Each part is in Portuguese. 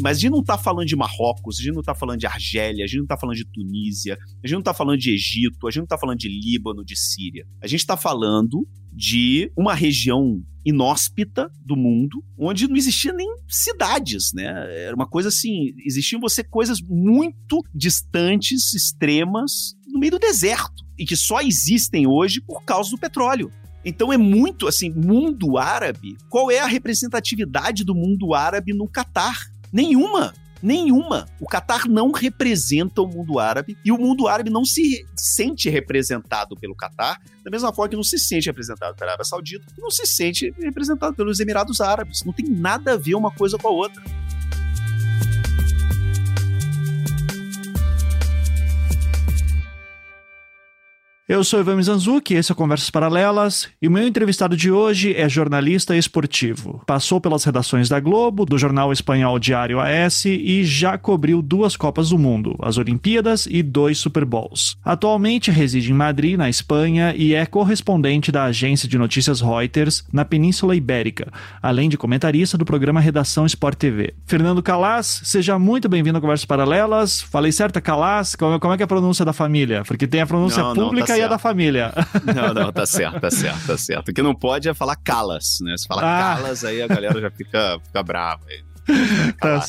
Mas a gente não está falando de Marrocos, a gente não está falando de Argélia, a gente não está falando de Tunísia, a gente não está falando de Egito, a gente não está falando de Líbano, de Síria. A gente está falando de uma região inóspita do mundo, onde não existia nem cidades, né? Era uma coisa assim, existiam você coisas muito distantes, extremas, no meio do deserto, e que só existem hoje por causa do petróleo. Então é muito assim, mundo árabe. Qual é a representatividade do mundo árabe no Catar? Nenhuma. Nenhuma. O Catar não representa o mundo árabe e o mundo árabe não se sente representado pelo Catar, da mesma forma que não se sente representado pela Arábia Saudita não se sente representado pelos Emirados Árabes. Não tem nada a ver uma coisa com a outra. Eu sou Ivan Mizanzuki, esse é Conversas Paralelas, e o meu entrevistado de hoje é jornalista esportivo. Passou pelas redações da Globo, do jornal espanhol Diário AS e já cobriu duas Copas do Mundo, as Olimpíadas e dois Super Bowls. Atualmente reside em Madrid, na Espanha, e é correspondente da agência de notícias Reuters na Península Ibérica, além de comentarista do programa Redação Sport TV. Fernando Calas, seja muito bem-vindo a Conversas Paralelas. Falei certo, Calas? Como, é que é a pronúncia da família? Porque tem a pronúncia não, pública não, tá da família. Não, não, tá certo, tá certo, tá certo. O que não pode é falar calas, né? Se falar ah. calas, aí a galera já fica, fica brava. Tá.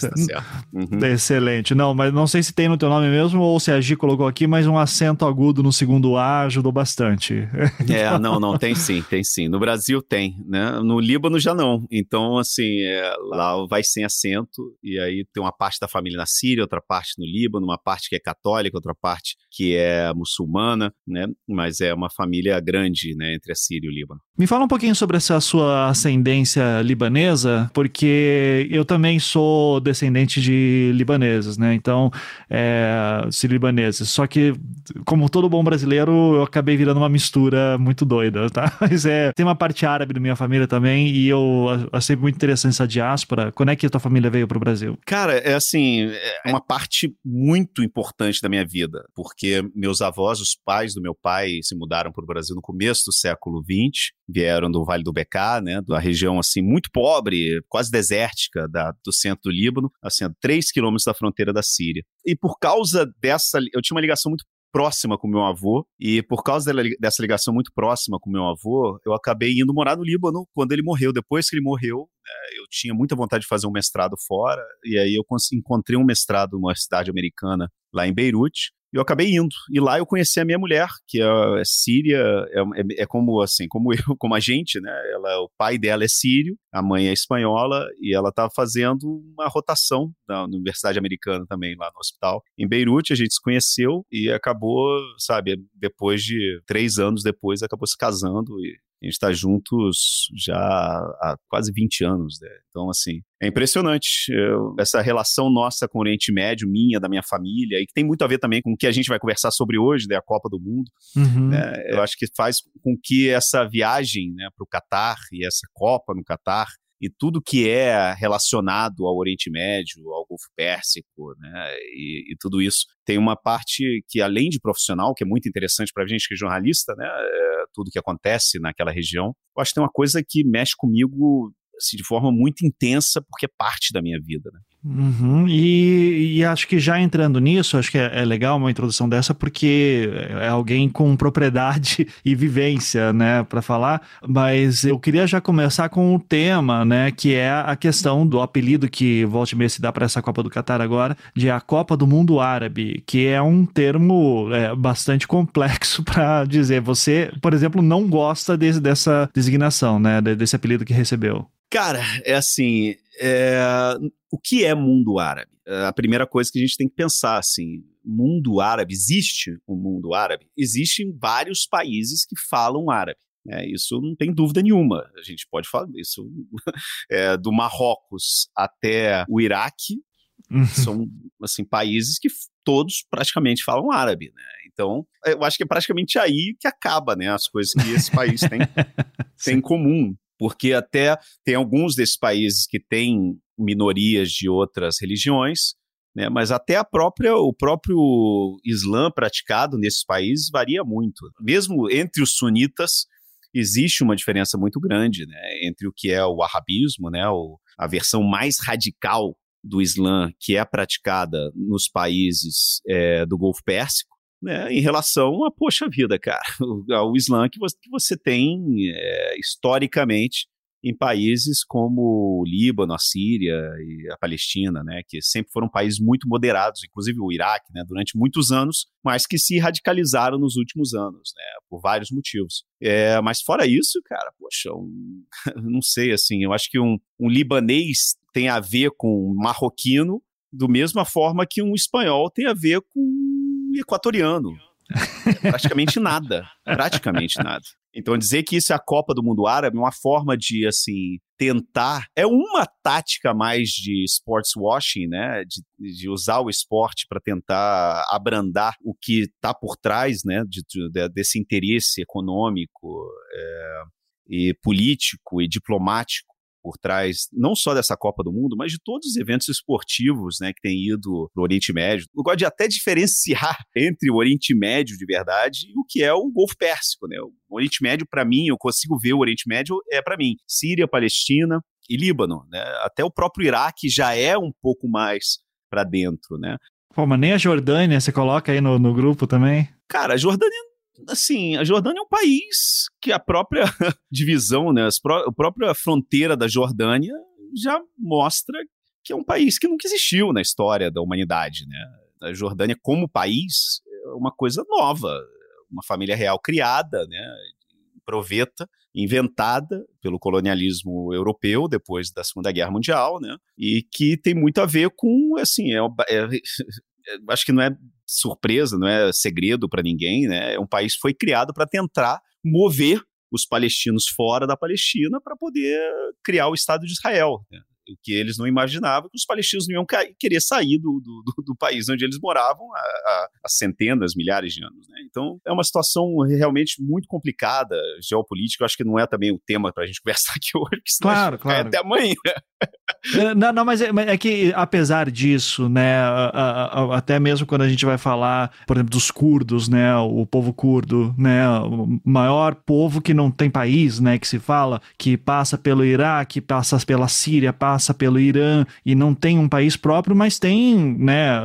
Uhum. Excelente. Não, mas não sei se tem no teu nome mesmo ou se a Gi colocou aqui, mas um acento agudo no segundo A ajudou bastante. É, não, não, tem sim, tem sim. No Brasil tem, né? No Líbano já não. Então, assim, é, lá vai sem acento, e aí tem uma parte da família na Síria, outra parte no Líbano, uma parte que é católica, outra parte que é muçulmana, né? Mas é uma família grande, né, entre a Síria e o Líbano. Me fala um pouquinho sobre essa sua ascendência libanesa, porque eu também também sou descendente de libaneses, né? Então, é, libaneses. Só que, como todo bom brasileiro, eu acabei virando uma mistura muito doida, tá? Mas é, tem uma parte árabe da minha família também e eu achei muito interessante essa diáspora. Quando é que a tua família veio para o Brasil? Cara, é assim, é uma parte muito importante da minha vida, porque meus avós, os pais do meu pai, se mudaram para o Brasil no começo do século XX, vieram do Vale do Becá, né, da região assim muito pobre, quase desértica da do centro do Líbano, assim, a 3 quilômetros da fronteira da Síria. E por causa dessa, eu tinha uma ligação muito próxima com meu avô, e por causa dessa ligação muito próxima com meu avô, eu acabei indo morar no Líbano quando ele morreu. Depois que ele morreu, né, eu tinha muita vontade de fazer um mestrado fora, e aí eu encontrei um mestrado numa cidade americana lá em Beirute, e eu acabei indo. E lá eu conheci a minha mulher, que é, é síria, é, é, é, como assim, como eu, como a gente, né? Ela, o pai dela é sírio, a mãe é espanhola, e ela estava fazendo uma rotação na Universidade Americana também, lá no hospital. Em Beirute, a gente se conheceu e acabou, sabe, depois de três anos depois, acabou se casando e a gente está juntos já há quase 20 anos. Né? Então, assim, é impressionante eu, essa relação nossa com o Oriente Médio, minha, da minha família, e que tem muito a ver também com o que a gente vai conversar sobre hoje, né, a Copa do Mundo. Uhum. Né? Eu acho que faz com que essa viagem né, para o Catar e essa Copa no Catar e tudo que é relacionado ao Oriente Médio, ao Golfo Pérsico, né, e, e, tudo isso tem uma parte que além de profissional, que é muito interessante para a gente que é jornalista, né, é, tudo que acontece naquela região, eu acho que tem uma coisa que mexe comigo assim, de forma muito intensa, porque é parte da minha vida. Né? Uhum, e, e, acho que já entrando nisso, acho que é, é, legal uma introdução dessa, porque é alguém com propriedade e vivência, né, para falar. Mas eu queria já começar com o tema, né, que é a questão do apelido que volte e se dá para essa Copa do Catar agora, de a Copa do Mundo Árabe, que é um termo é, bastante complexo para dizer. Você, por exemplo, não gosta desse, dessa designação, né, desse apelido que recebeu. Cara, é assim, é... o que é mundo árabe? É a primeira coisa que a gente tem que pensar, assim, mundo árabe, existe um mundo árabe? Existem vários países que falam árabe. É, isso não tem dúvida nenhuma. A gente pode falar isso é, do Marrocos até o Iraque uhum. são assim países que todos praticamente falam árabe, né? Então, eu acho que é praticamente aí que acaba, né, as coisas que esse país tem, tem em comum porque até tem alguns desses países que têm minorias de outras religiões, né, mas até a própria, o próprio Islã praticado nesses países varia muito. Mesmo entre os sunitas, existe uma diferença muito grande né, entre o que é o arabismo, né, o, a versão mais radical do Islã que é praticada nos países é, do Golfo Pérsico, né, em relação a, poxa vida, cara, ao Islã que você, que você tem é, historicamente em países como o Líbano, a Síria e a Palestina, né, que sempre foram países muito moderados, inclusive o Iraque, né, durante muitos anos, mas que se radicalizaram nos últimos anos, né, por vários motivos. É, mas fora isso, cara, poxa, um, não sei, assim, eu acho que um, um libanês tem a ver com um marroquino do mesma forma que um espanhol tem a ver com equatoriano. Praticamente nada. Praticamente nada. Então, dizer que isso é a Copa do Mundo Árabe é uma forma de, assim, tentar. É uma tática mais de sports washing, né? De, de usar o esporte para tentar abrandar o que está por trás, né? De, de, desse interesse econômico é, e político e diplomático por trás não só dessa Copa do Mundo, mas de todos os eventos esportivos né, que têm ido para o Oriente Médio. Eu gosto de até diferenciar entre o Oriente Médio de verdade e o que é o Golfo Pérsico. Né? O Oriente Médio, para mim, eu consigo ver o Oriente Médio, é para mim, Síria, Palestina e Líbano. Né? Até o próprio Iraque já é um pouco mais para dentro. Né? Pô, mas nem a Jordânia você coloca aí no, no grupo também? Cara, a Jordânia assim, a Jordânia é um país que a própria divisão, né, a própria fronteira da Jordânia já mostra que é um país que nunca existiu na história da humanidade, né? A Jordânia como país é uma coisa nova, uma família real criada, né, proveta, inventada pelo colonialismo europeu depois da Segunda Guerra Mundial, né? E que tem muito a ver com, assim, é, é acho que não é surpresa, não é segredo para ninguém, né? É um país que foi criado para tentar mover os palestinos fora da Palestina para poder criar o Estado de Israel. Né? O que eles não imaginavam que os palestinos não iam querer sair do, do, do país onde eles moravam há, há, centenas, milhares de anos. Né? Então é uma situação realmente muito complicada, geopolítica. Eu acho que não é também o tema para a gente conversar aqui hoje. Claro, claro. Até amanhã. É, não, não mas, é, é, que apesar disso, né, até mesmo quando a gente vai falar, por exemplo, dos curdos, né, o povo curdo, né, o maior povo que não tem país, né, que se fala, que passa pelo Iraque, passa pela Síria, passa pelo Irã e não tem um país próprio, mas tem, né,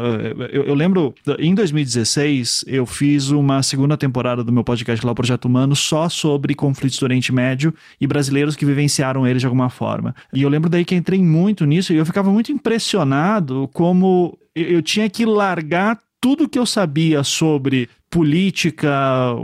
eu, eu lembro, em 2016 eu fiz uma segunda temporada do meu podcast lá, o Projeto Humano, só sobre conflitos do Oriente Médio e brasileiros que vivenciaram eles de alguma forma. E eu lembro daí que entrei muito nisso e eu ficava muito impressionado como eu tinha que largar tudo que eu sabia sobre política,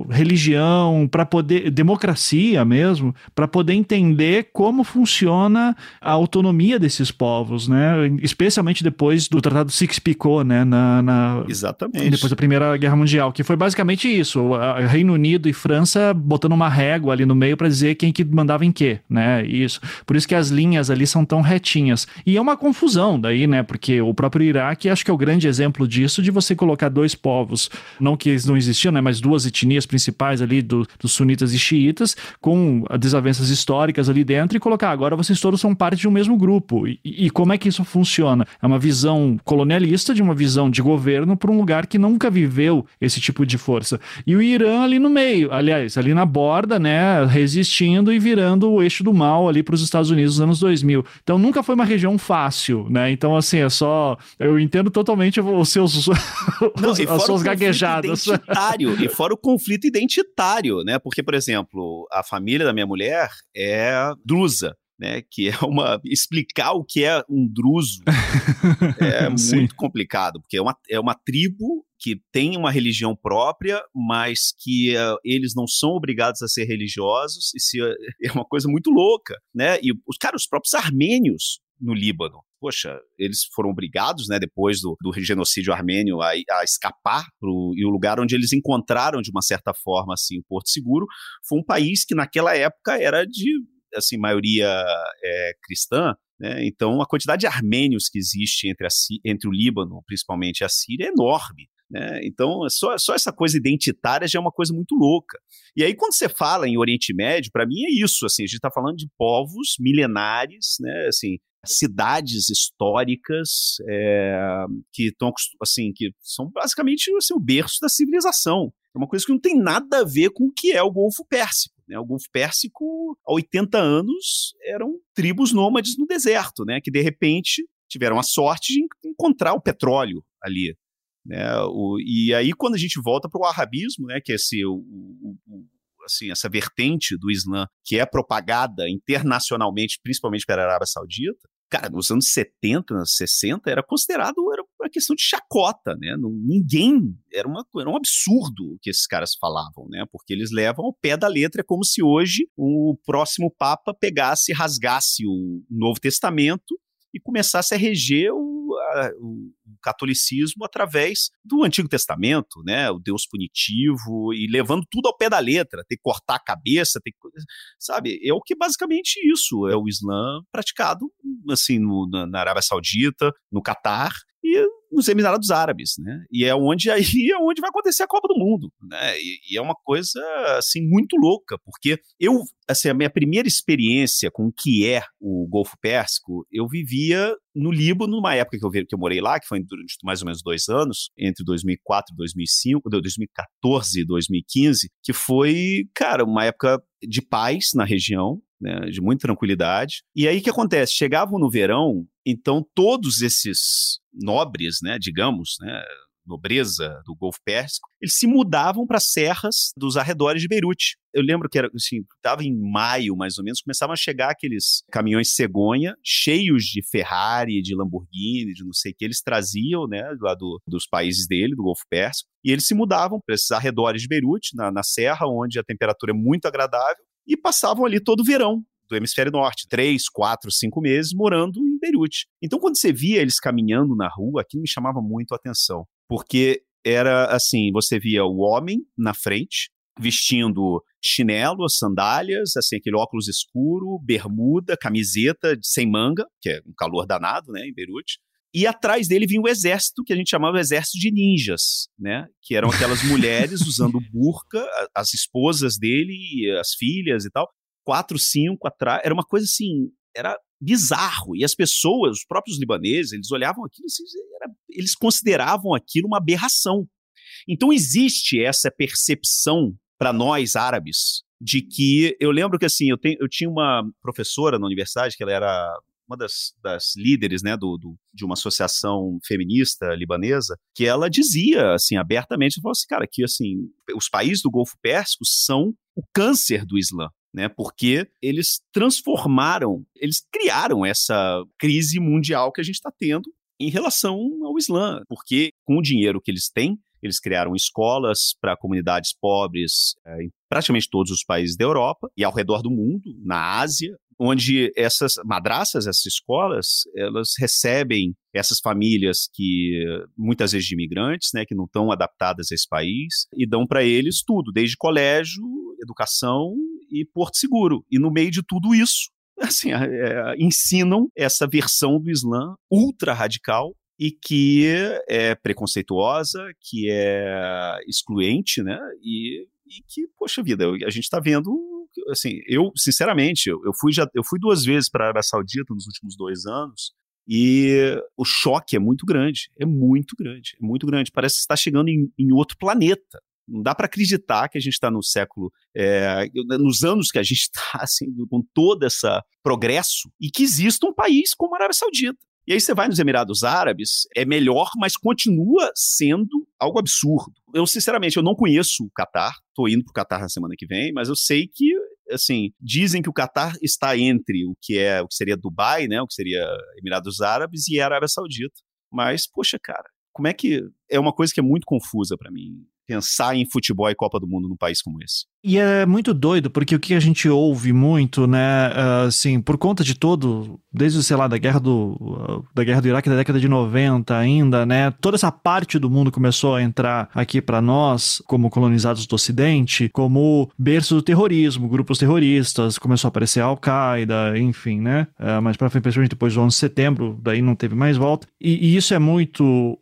religião, para poder democracia mesmo, para poder entender como funciona a autonomia desses povos, né? Especialmente depois do Tratado Sykes-Picot, né? Na, na, Exatamente. Depois da Primeira Guerra Mundial, que foi basicamente isso: Reino Unido e França botando uma régua ali no meio para dizer quem que mandava em quê, né? Isso. Por isso que as linhas ali são tão retinhas. E é uma confusão daí, né? Porque o próprio Iraque acho que é o grande exemplo disso de você colocar dois povos, não que eles não existiam, né, mas duas etnias principais ali do, dos sunitas e xiitas, com desavenças históricas ali dentro, e colocar agora vocês todos são parte de um mesmo grupo. E, e como é que isso funciona? É uma visão colonialista, de uma visão de governo para um lugar que nunca viveu esse tipo de força. E o Irã ali no meio, aliás, ali na borda, né, resistindo e virando o eixo do mal ali para os Estados Unidos nos anos 2000. Então nunca foi uma região fácil, né? Então, assim, é só. Eu entendo totalmente os seus. Não, as suas gaguejadas. Identitário, e fora o conflito identitário, né? Porque, por exemplo, a família da minha mulher é drusa. Né, que é uma explicar o que é um druso é muito complicado, porque é uma, é uma tribo que tem uma religião própria, mas que uh, eles não são obrigados a ser religiosos, e se, é uma coisa muito louca, né? E os caras, os próprios armênios no Líbano. Poxa, eles foram obrigados, né, depois do, do genocídio armênio, a, a escapar pro, e o lugar onde eles encontraram, de uma certa forma, assim, o Porto Seguro, foi um país que naquela época era de, assim, maioria é, cristã, né? Então, a quantidade de armênios que existe entre, a, entre o Líbano, principalmente, a Síria é enorme. Né? Então, só, só essa coisa identitária já é uma coisa muito louca. E aí, quando você fala em Oriente Médio, para mim é isso. Assim, a gente está falando de povos milenares, né? assim, cidades históricas é, que estão assim que são basicamente assim, o berço da civilização. É uma coisa que não tem nada a ver com o que é o Golfo Pérsico. Né? O Golfo Pérsico, há 80 anos, eram tribos nômades no deserto, né? que de repente tiveram a sorte de encontrar o petróleo ali. Né? O, e aí, quando a gente volta para o arabismo, né, que é esse, o, o, assim, essa vertente do Islã que é propagada internacionalmente, principalmente pela Arábia Saudita, cara, nos anos 70, 60, era considerado era uma questão de chacota, né? Ninguém, era, uma, era um absurdo o que esses caras falavam, né? Porque eles levam ao pé da letra, é como se hoje o próximo Papa pegasse, rasgasse o Novo Testamento e começasse a reger o, a, o catolicismo através do Antigo Testamento, né? O Deus punitivo e levando tudo ao pé da letra, ter que cortar a cabeça, ter que, sabe? É o que basicamente isso é o Islã praticado assim no, na Arábia Saudita, no Catar e nos Emirados Árabes, né? E é onde aí é onde vai acontecer a Copa do Mundo, né? E, e, é uma coisa assim muito louca, porque eu, assim, a minha primeira experiência com o que é o Golfo Pérsico, eu vivia no Líbano, numa época que eu, que eu morei lá, que foi durante mais ou menos dois anos, entre 2004 e 2005, 2014 e 2015, que foi, cara, uma época de paz na região, né, de muita tranquilidade. E aí o que acontece? Chegavam no verão, então todos esses nobres, né, digamos, né, nobreza do Golfo Pérsico, eles se mudavam para serras dos arredores de Beirute. Eu lembro que era assim, estava em maio mais ou menos, começavam a chegar aqueles caminhões cegonha cheios de Ferrari, de Lamborghini, de não sei o que eles traziam, né, lá do, dos países dele, do Golfo Pérsico, e eles se mudavam para esses arredores de Beirute, na, na serra, onde a temperatura é muito agradável, e passavam ali todo o verão do hemisfério norte, três, quatro, cinco meses morando em Beirute. Então, quando você via eles caminhando na rua, aquilo me chamava muito a atenção, porque era assim: você via o homem na frente, vestindo chinelo, sandálias, assim, aquele óculos escuro, bermuda, camiseta sem manga, que é um calor danado, né, em Beirute. E atrás dele vinha o exército, que a gente chamava exército de ninjas, né? Que eram aquelas mulheres usando burca, as esposas dele, as filhas e tal. Quatro, cinco atrás. Era uma coisa assim, era bizarro. E as pessoas, os próprios libaneses, eles olhavam aquilo, assim, era, eles consideravam aquilo uma aberração. Então existe essa percepção para nós árabes de que eu lembro que assim eu, tenho, eu tinha uma professora na universidade que ela era uma das, das líderes né, do, do, de uma associação feminista libanesa, que ela dizia assim abertamente, falou assim, cara, que assim, os países do Golfo Pérsico são o câncer do Islã. Né, porque eles transformaram, eles criaram essa crise mundial que a gente está tendo em relação ao Islã, porque com o dinheiro que eles têm, eles criaram escolas para comunidades pobres é, em praticamente todos os países da Europa e ao redor do mundo, na Ásia, onde essas madraças, essas escolas, elas recebem essas famílias que muitas vezes de imigrantes, né, que não estão adaptadas a esse país e dão para eles tudo, desde colégio, educação e porto seguro. E no meio de tudo isso, assim, é, ensinam essa versão do Islã ultra radical e que é preconceituosa, que é excluente, né? E, e que, poxa vida, a gente está vendo, assim, eu, sinceramente, eu, fui já, eu fui duas vezes para a Arábia Saudita nos últimos dois anos e o choque é muito grande, é muito grande, é muito grande. Parece que está chegando em, em outro planeta. Não dá para acreditar que a gente está no século, é, nos anos que a gente está, assim, com todo esse progresso, e que exista um país como a Arábia Saudita. E aí você vai nos Emirados Árabes, é melhor, mas continua sendo algo absurdo. Eu, sinceramente, eu não conheço o Catar, estou indo para o Catar na semana que vem, mas eu sei que, assim, dizem que o Catar está entre o que é o que seria Dubai, né, o que seria Emirados Árabes e Arábia Saudita. Mas, poxa, cara, como é que é uma coisa que é muito confusa para mim pensar em futebol e Copa do Mundo num país como esse. E é muito doido, porque o que a gente ouve muito, né, assim, por conta de todo, desde, sei lá, da guerra do, da guerra do Iraque da década de 90 ainda, né, toda essa parte do mundo começou a entrar aqui para nós, como colonizados do Ocidente, como berço do terrorismo, grupos terroristas, começou a aparecer a Al-Qaeda, enfim, né, uh, mas para principalmente depois do 11 de setembro, daí não teve mais volta. E, e isso é muito,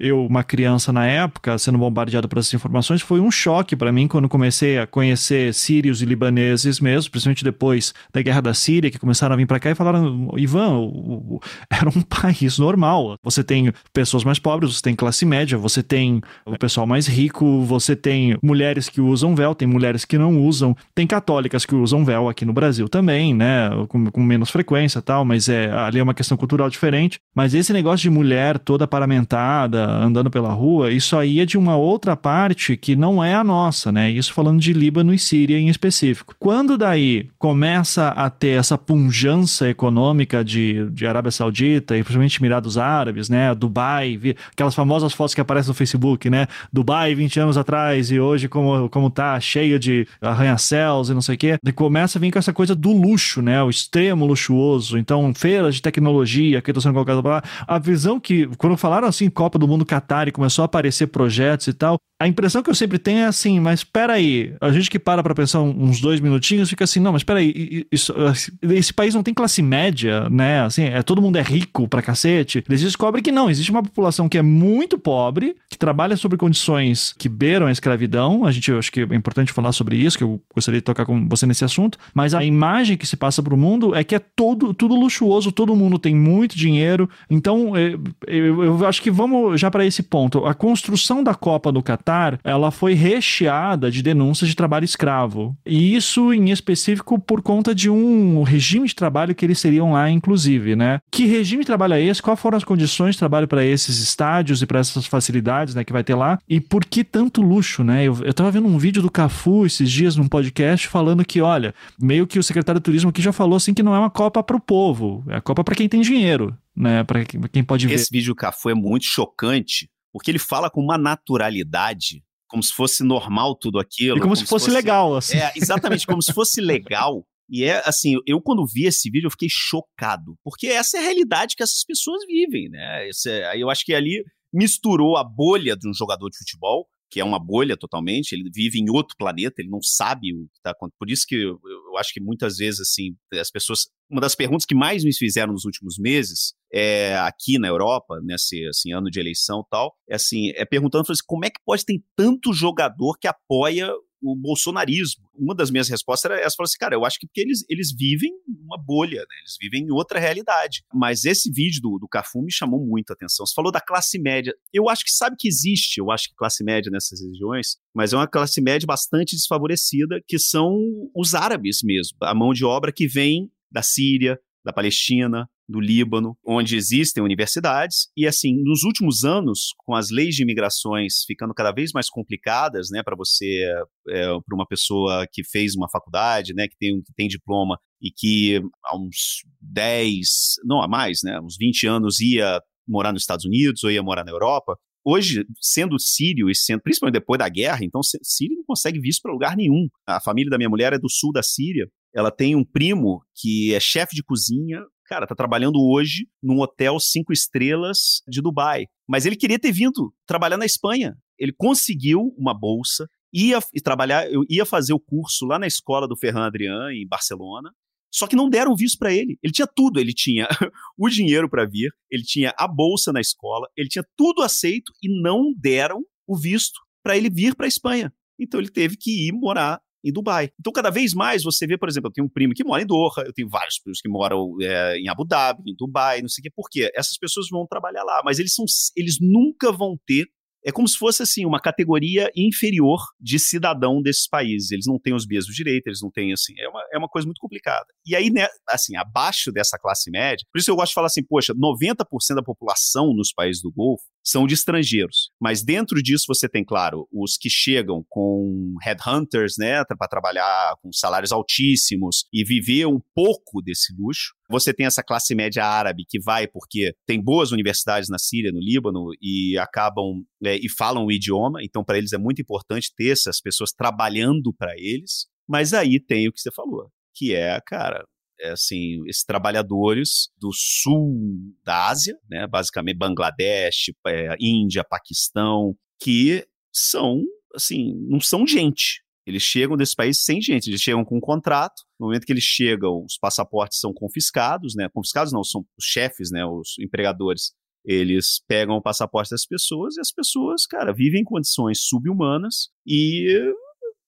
eu, uma criança na época, sendo bombardeado por essas informações, foi um choque para mim quando comecei a conhecer conhecer sírios e libaneses mesmo, principalmente depois da guerra da Síria, que começaram a vir para cá e falaram: Ivan, era um país normal. Você tem pessoas mais pobres, você tem classe média, você tem o pessoal mais rico, você tem mulheres que usam véu, tem mulheres que não usam, tem católicas que usam véu aqui no Brasil também, né? Com, com menos frequência tal, mas é, ali é uma questão cultural diferente. Mas esse negócio de mulher toda paramentada, andando pela rua, isso aí é de uma outra parte que não é a nossa, né? Isso falando de Líbano e Síria em específico. Quando daí começa a ter essa punjança econômica de, de Arábia Saudita e principalmente Emirados Árabes, né? Dubai, aquelas famosas fotos que aparecem no Facebook, né? Dubai 20 anos atrás e hoje como, como tá cheio de arranha-céus e não sei o quê. E começa a vir com essa coisa do luxo, né? O extremo luxuoso. Então, feiras de tecnologia que estão sendo colocadas lá. A visão que, quando falaram assim, Copa do Mundo Qatar e começou a aparecer projetos e tal, a impressão que eu sempre tenho é assim, mas espera aí, a gente que para para pensar uns dois minutinhos fica assim, não, mas espera aí, esse país não tem classe média, né? Assim, é todo mundo é rico pra cacete. Eles descobrem que não, existe uma população que é muito pobre, que trabalha sob condições que beiram a escravidão. A gente, eu acho que é importante falar sobre isso, que eu gostaria de tocar com você nesse assunto. Mas a imagem que se passa pro mundo é que é todo, tudo luxuoso, todo mundo tem muito dinheiro. Então, eu, é, eu, eu acho que vamos já para esse ponto. A construção da Copa do Catar Catar, ela foi recheada de denúncias de trabalho escravo. E isso em específico por conta de um regime de trabalho que eles seriam lá, inclusive, né? Que regime de trabalho é esse? Quais foram as condições de trabalho para esses estádios e para essas facilidades, né, que vai ter lá? E por que tanto luxo, né? Eu, eu tava vendo um vídeo do Cafu esses dias num podcast falando que, olha, meio que o secretário de turismo aqui já falou assim que não é uma Copa para o povo, é a Copa para quem tem dinheiro, né? Para quem pode ver. Esse vídeo do Cafu é muito chocante, porque ele fala com uma naturalidade, como se fosse normal tudo aquilo. E como, como se, fosse, fosse legal, assim. É, exatamente, como se fosse legal. E é assim, eu quando vi esse vídeo eu fiquei chocado, porque essa é a realidade que essas pessoas vivem, né? É, eu acho que ali misturou a bolha de um jogador de futebol que é uma bolha totalmente, ele vive em outro planeta, ele não sabe o que está acontecendo. Por isso que eu, eu, acho que muitas vezes, assim, as pessoas. Uma das perguntas que mais me fizeram nos últimos meses, é, aqui na Europa, nesse assim, ano de eleição e tal, é assim, é perguntando assim, como é que pode ter tanto jogador que apoia o bolsonarismo. Uma das minhas respostas era essa, falou assim, cara, eu acho que porque eles, eles vivem uma bolha, né? Eles vivem em outra realidade. Mas esse vídeo do, do Cafu me chamou muito a atenção. Você falou da classe média. Eu acho que sabe que existe, eu acho que classe média nessas regiões, mas é uma classe média bastante desfavorecida, que são os árabes mesmo. A mão de obra que vem da Síria, da Palestina, do Líbano, onde existem universidades. E, assim, nos últimos anos, com as leis de imigrações ficando cada vez mais complicadas, né, para você, é, para uma pessoa que fez uma faculdade, né, que tem, que tem diploma e que há uns 10, não há mais, né, uns 20 anos ia morar nos Estados Unidos ou ia morar na Europa, hoje, sendo sírio e sendo, principalmente depois da guerra, então sírio não consegue visto para lugar nenhum. A família da minha mulher é do sul da Síria. Ela tem um primo que é chefe de cozinha cara, tá trabalhando hoje num hotel cinco estrelas de Dubai. Mas ele queria ter vindo trabalhar na Espanha. Ele conseguiu uma bolsa, ia trabalhar, eu ia fazer o curso lá na escola do Ferran Adrián, em Barcelona. Só que não deram visto para ele. Ele tinha tudo. Ele tinha o dinheiro para vir, ele tinha a bolsa na escola, ele tinha tudo aceito e não deram o visto para ele vir para a Espanha. Então ele teve que ir morar em Dubai. Então, cada vez mais você vê, por exemplo, eu tenho um primo que mora em Doha, eu tenho vários primos que moram é, em Abu Dhabi, em Dubai, não sei o quê. Por quê? Essas pessoas vão trabalhar lá, mas eles, são, eles nunca vão ter é como se fosse assim uma categoria inferior de cidadão desses países. Eles não têm os mesmos direitos, eles não têm assim, é uma, é uma coisa muito complicada. E aí, né, assim, abaixo dessa classe média, por isso eu gosto de falar assim, poxa, 90% da população nos países do Golfo são de estrangeiros. Mas dentro disso você tem, claro, os que chegam com headhunters, né, para trabalhar com salários altíssimos e viver um pouco desse luxo. Você tem essa classe média árabe que vai porque tem boas universidades na Síria, no Líbano e acabam é, e falam o idioma, então para eles é muito importante ter essas pessoas trabalhando para eles. Mas aí tem o que você falou, que é, cara, é, assim, esses trabalhadores do sul da Ásia, né, basicamente Bangladesh, é, Índia, Paquistão, que são, assim, não são gente. Eles chegam desse país sem gente, eles chegam com um contrato. No momento que eles chegam, os passaportes são confiscados, né? Confiscados não, são os chefes, né? Os empregadores. Eles pegam o passaporte das pessoas e as pessoas, cara, vivem em condições subhumanas e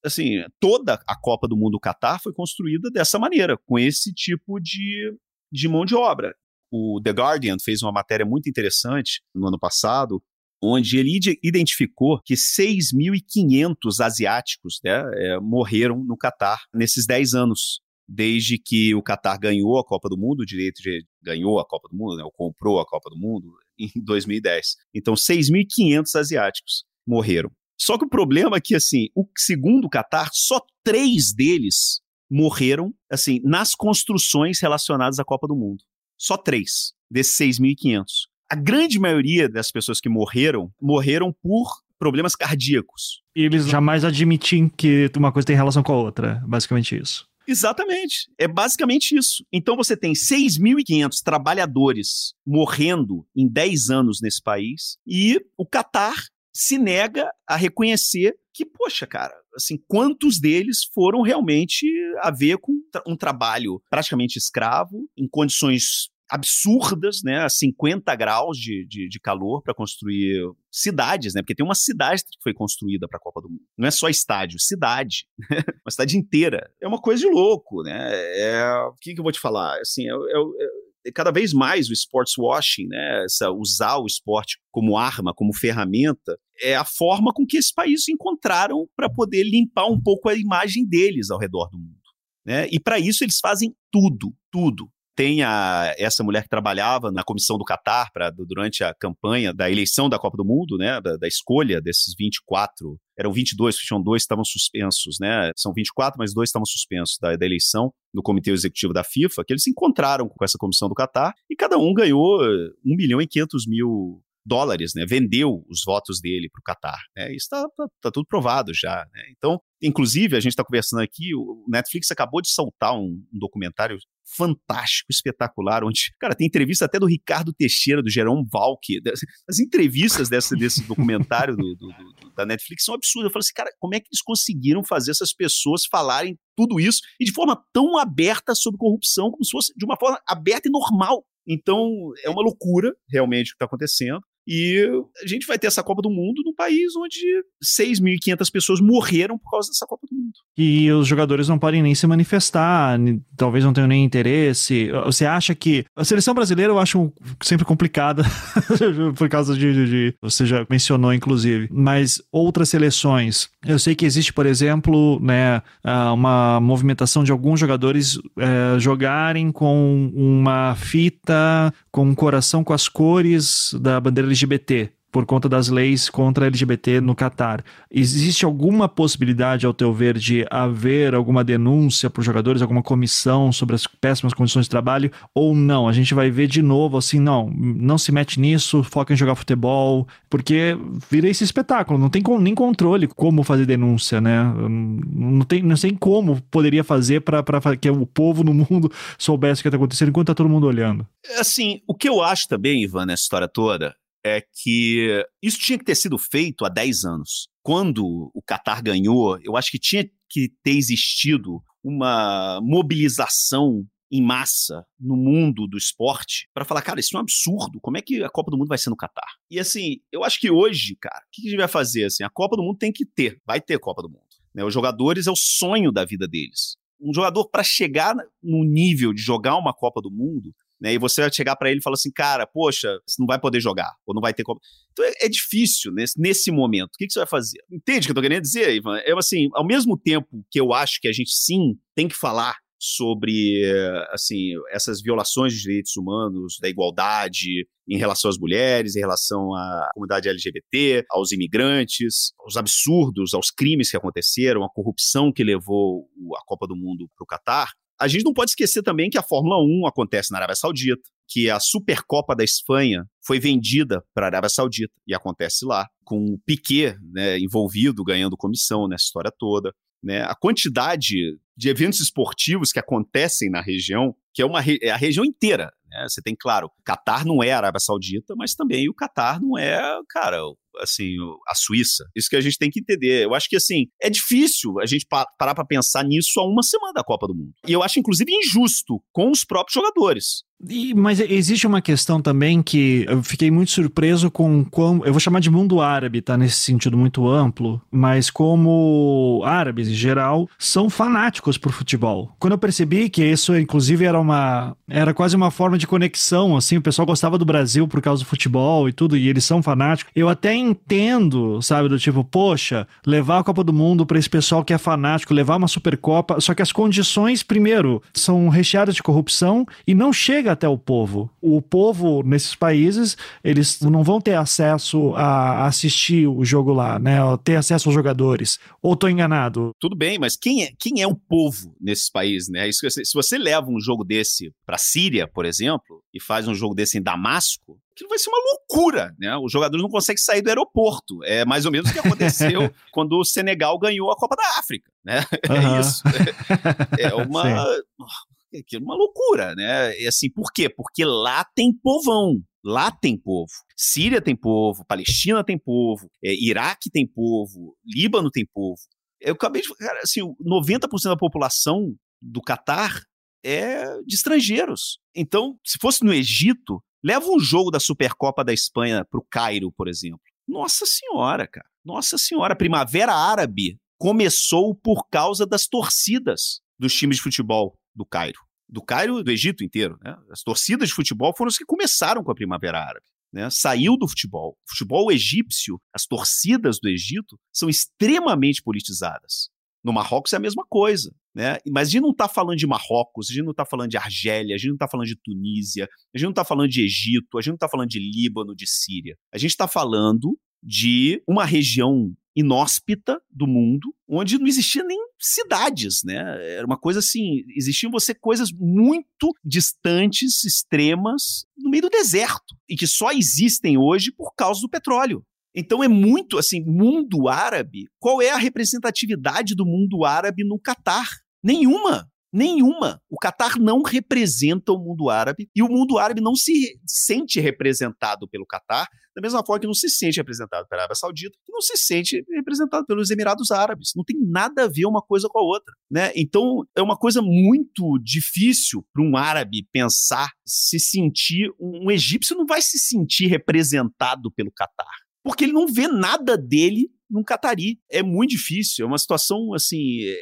assim, toda a Copa do Mundo Qatar foi construída dessa maneira, com esse tipo de, de mão de obra. O The Guardian fez uma matéria muito interessante no ano passado, onde ele identificou que 6.500 asiáticos né, é, morreram no Catar nesses 10 anos, desde que o Catar ganhou a Copa do Mundo, o direito de ganhou a Copa do Mundo, né, ou comprou a Copa do Mundo em 2010. Então, 6.500 asiáticos morreram. Só que o problema é que, assim, o segundo Catar, só três deles morreram, assim, nas construções relacionadas à Copa do Mundo. Só três desses 6.500. A grande maioria das pessoas que morreram, morreram por problemas cardíacos. E eles jamais admitem que uma coisa tem relação com a outra, basicamente isso. Exatamente. É basicamente isso. Então você tem 6.500 trabalhadores morrendo em 10 anos nesse país e o Catar se nega a reconhecer que, poxa, cara, assim, quantos deles foram realmente a ver com um trabalho praticamente escravo, em condições absurdas, né, a 50 graus de, de, de calor para construir cidades, né, porque tem uma cidade que foi construída para a Copa do Mundo. Não é só estádio, cidade, uma cidade inteira. É uma coisa de louco, né? É, o que, que eu vou te falar? Assim, é, é, é cada vez mais o sports washing, né, essa, usar o esporte como arma, como ferramenta, é a forma com que esses países encontraram para poder limpar um pouco a imagem deles ao redor do mundo. Né? E para isso eles fazem tudo, tudo tem a, essa mulher que trabalhava na comissão do Catar durante a campanha da eleição da Copa do Mundo, né, da, da escolha desses 24, eram 22, tinham dois estavam suspensos, né, são 24, mas dois estavam suspensos da, da eleição no comitê executivo da FIFA, que eles se encontraram com essa comissão do Catar e cada um ganhou 1 milhão e 500 mil dólares, né? Vendeu os votos dele para o Qatar. Né? Isso está tá, tá, tudo provado já. Né? Então, inclusive, a gente está conversando aqui, o Netflix acabou de soltar um, um, documentário fantástico, espetacular, onde, cara, tem entrevista até do Ricardo Teixeira, do Jerome Valk. As entrevistas desse, desse documentário do, do, do, da Netflix são absurdas. Eu falo assim, cara, como é que eles conseguiram fazer essas pessoas falarem tudo isso e de forma tão aberta sobre corrupção, como se fosse de uma forma aberta e normal? Então, é uma loucura, realmente, o que está acontecendo. E a gente vai ter essa Copa do Mundo num país onde 6.500 pessoas morreram por causa dessa Copa do Mundo. E os jogadores não podem nem se manifestar, talvez não tenham nem interesse. Você acha que. A seleção brasileira eu acho sempre complicada, por causa de, de, de, Você já mencionou, inclusive. Mas outras seleções. Eu sei que existe, por exemplo, né, uma movimentação de alguns jogadores é, jogarem com uma fita com um coração com as cores da bandeira LGBT por conta das leis contra LGBT no Catar. Existe alguma possibilidade, ao teu ver, de haver alguma denúncia para os jogadores, alguma comissão sobre as péssimas condições de trabalho? Ou não? A gente vai ver de novo assim, não, não se mete nisso, foca em jogar futebol, porque vira esse espetáculo, não tem nem controle como fazer denúncia, né? Não, tem, não sei como poderia fazer para que o povo no mundo soubesse o que está acontecendo enquanto está todo mundo olhando. Assim, o que eu acho também, Ivan, nessa história toda, é que isso tinha que ter sido feito há 10 anos. Quando o Qatar ganhou, eu acho que tinha que ter existido uma mobilização em massa no mundo do esporte para falar, cara, isso é um absurdo. Como é que a Copa do Mundo vai ser no Catar? E assim, eu acho que hoje, cara, o que a gente vai fazer? Assim, a Copa do Mundo tem que ter, vai ter Copa do Mundo. Né? Os jogadores é o sonho da vida deles. Um jogador, para chegar no nível de jogar uma Copa do Mundo, né? E você vai chegar para ele e falar assim, cara, poxa, você não vai poder jogar, ou não vai ter como. Então é, é difícil nesse, nesse momento. O que, que, você vai fazer? Entende o que eu tô querendo dizer, Ivan? É assim, ao mesmo tempo que eu acho que a gente sim tem que falar sobre assim essas violações de direitos humanos, da igualdade em relação às mulheres, em relação à comunidade LGBT, aos imigrantes, aos absurdos, aos crimes que aconteceram, a corrupção que levou a Copa do Mundo para o Catar. A gente não pode esquecer também que a Fórmula 1 acontece na Arábia Saudita, que a Supercopa da Espanha foi vendida para a Arábia Saudita e acontece lá, com o Piquet né, envolvido, ganhando comissão nessa história toda. Né? A quantidade de eventos esportivos que acontecem na região, que é, uma, é a região inteira. Né? Você tem, claro, Catar não é a Arábia Saudita, mas também o Catar não é, cara, assim, a Suíça. Isso que a gente tem que entender. Eu acho que, assim, é difícil a gente parar para pensar nisso há uma semana da Copa do Mundo. E eu acho, inclusive, injusto com os próprios jogadores. E, mas existe uma questão também que eu fiquei muito surpreso com como. Eu vou chamar de mundo árabe, tá? Nesse sentido muito amplo, mas como árabes em geral são fanáticos por futebol. Quando eu percebi que isso, inclusive, era uma. Era quase uma forma de conexão, assim, o pessoal gostava do Brasil por causa do futebol e tudo, e eles são fanáticos. Eu até entendo, sabe, do tipo, poxa, levar a Copa do Mundo para esse pessoal que é fanático, levar uma Supercopa, só que as condições, primeiro, são recheadas de corrupção e não chega até o povo. O povo nesses países, eles não vão ter acesso a assistir o jogo lá, né? Ter acesso aos jogadores. Ou tô enganado? Tudo bem, mas quem é, quem é o povo nesses países, né? Se você leva um jogo desse para Síria, por exemplo, e faz um jogo desse em Damasco, aquilo vai ser uma loucura, né? Os jogadores não conseguem sair do aeroporto. É mais ou menos o que aconteceu quando o Senegal ganhou a Copa da África, né? Uhum. É isso. É uma é uma loucura, né? E assim, por quê? Porque lá tem povão. Lá tem povo. Síria tem povo, Palestina tem povo, é, Iraque tem povo, Líbano tem povo. Eu acabei de falar, assim, 90% da população do Catar é de estrangeiros. Então, se fosse no Egito, leva um jogo da Supercopa da Espanha para o Cairo, por exemplo. Nossa Senhora, cara. Nossa Senhora. A Primavera Árabe começou por causa das torcidas dos times de futebol do Cairo. Do Cairo do Egito inteiro. Né? As torcidas de futebol foram as que começaram com a Primavera Árabe. Né? Saiu do futebol. O futebol egípcio, as torcidas do Egito, são extremamente politizadas. No Marrocos é a mesma coisa. Né? Mas a gente não está falando de Marrocos, a gente não está falando de Argélia, a gente não está falando de Tunísia, a gente não está falando de Egito, a gente não está falando de Líbano, de Síria. A gente está falando de uma região inóspita do mundo, onde não existia nem cidades, né? Era uma coisa assim, existiam você coisas muito distantes, extremas, no meio do deserto, e que só existem hoje por causa do petróleo. Então é muito assim, mundo árabe. Qual é a representatividade do mundo árabe no Catar? Nenhuma. Nenhuma. O Catar não representa o mundo árabe e o mundo árabe não se sente representado pelo Catar, da mesma forma que não se sente representado pela Arábia Saudita e não se sente representado pelos Emirados Árabes. Não tem nada a ver uma coisa com a outra. Né? Então é uma coisa muito difícil para um árabe pensar, se sentir. Um egípcio não vai se sentir representado pelo Catar. Porque ele não vê nada dele num catari. É muito difícil, é uma situação assim é,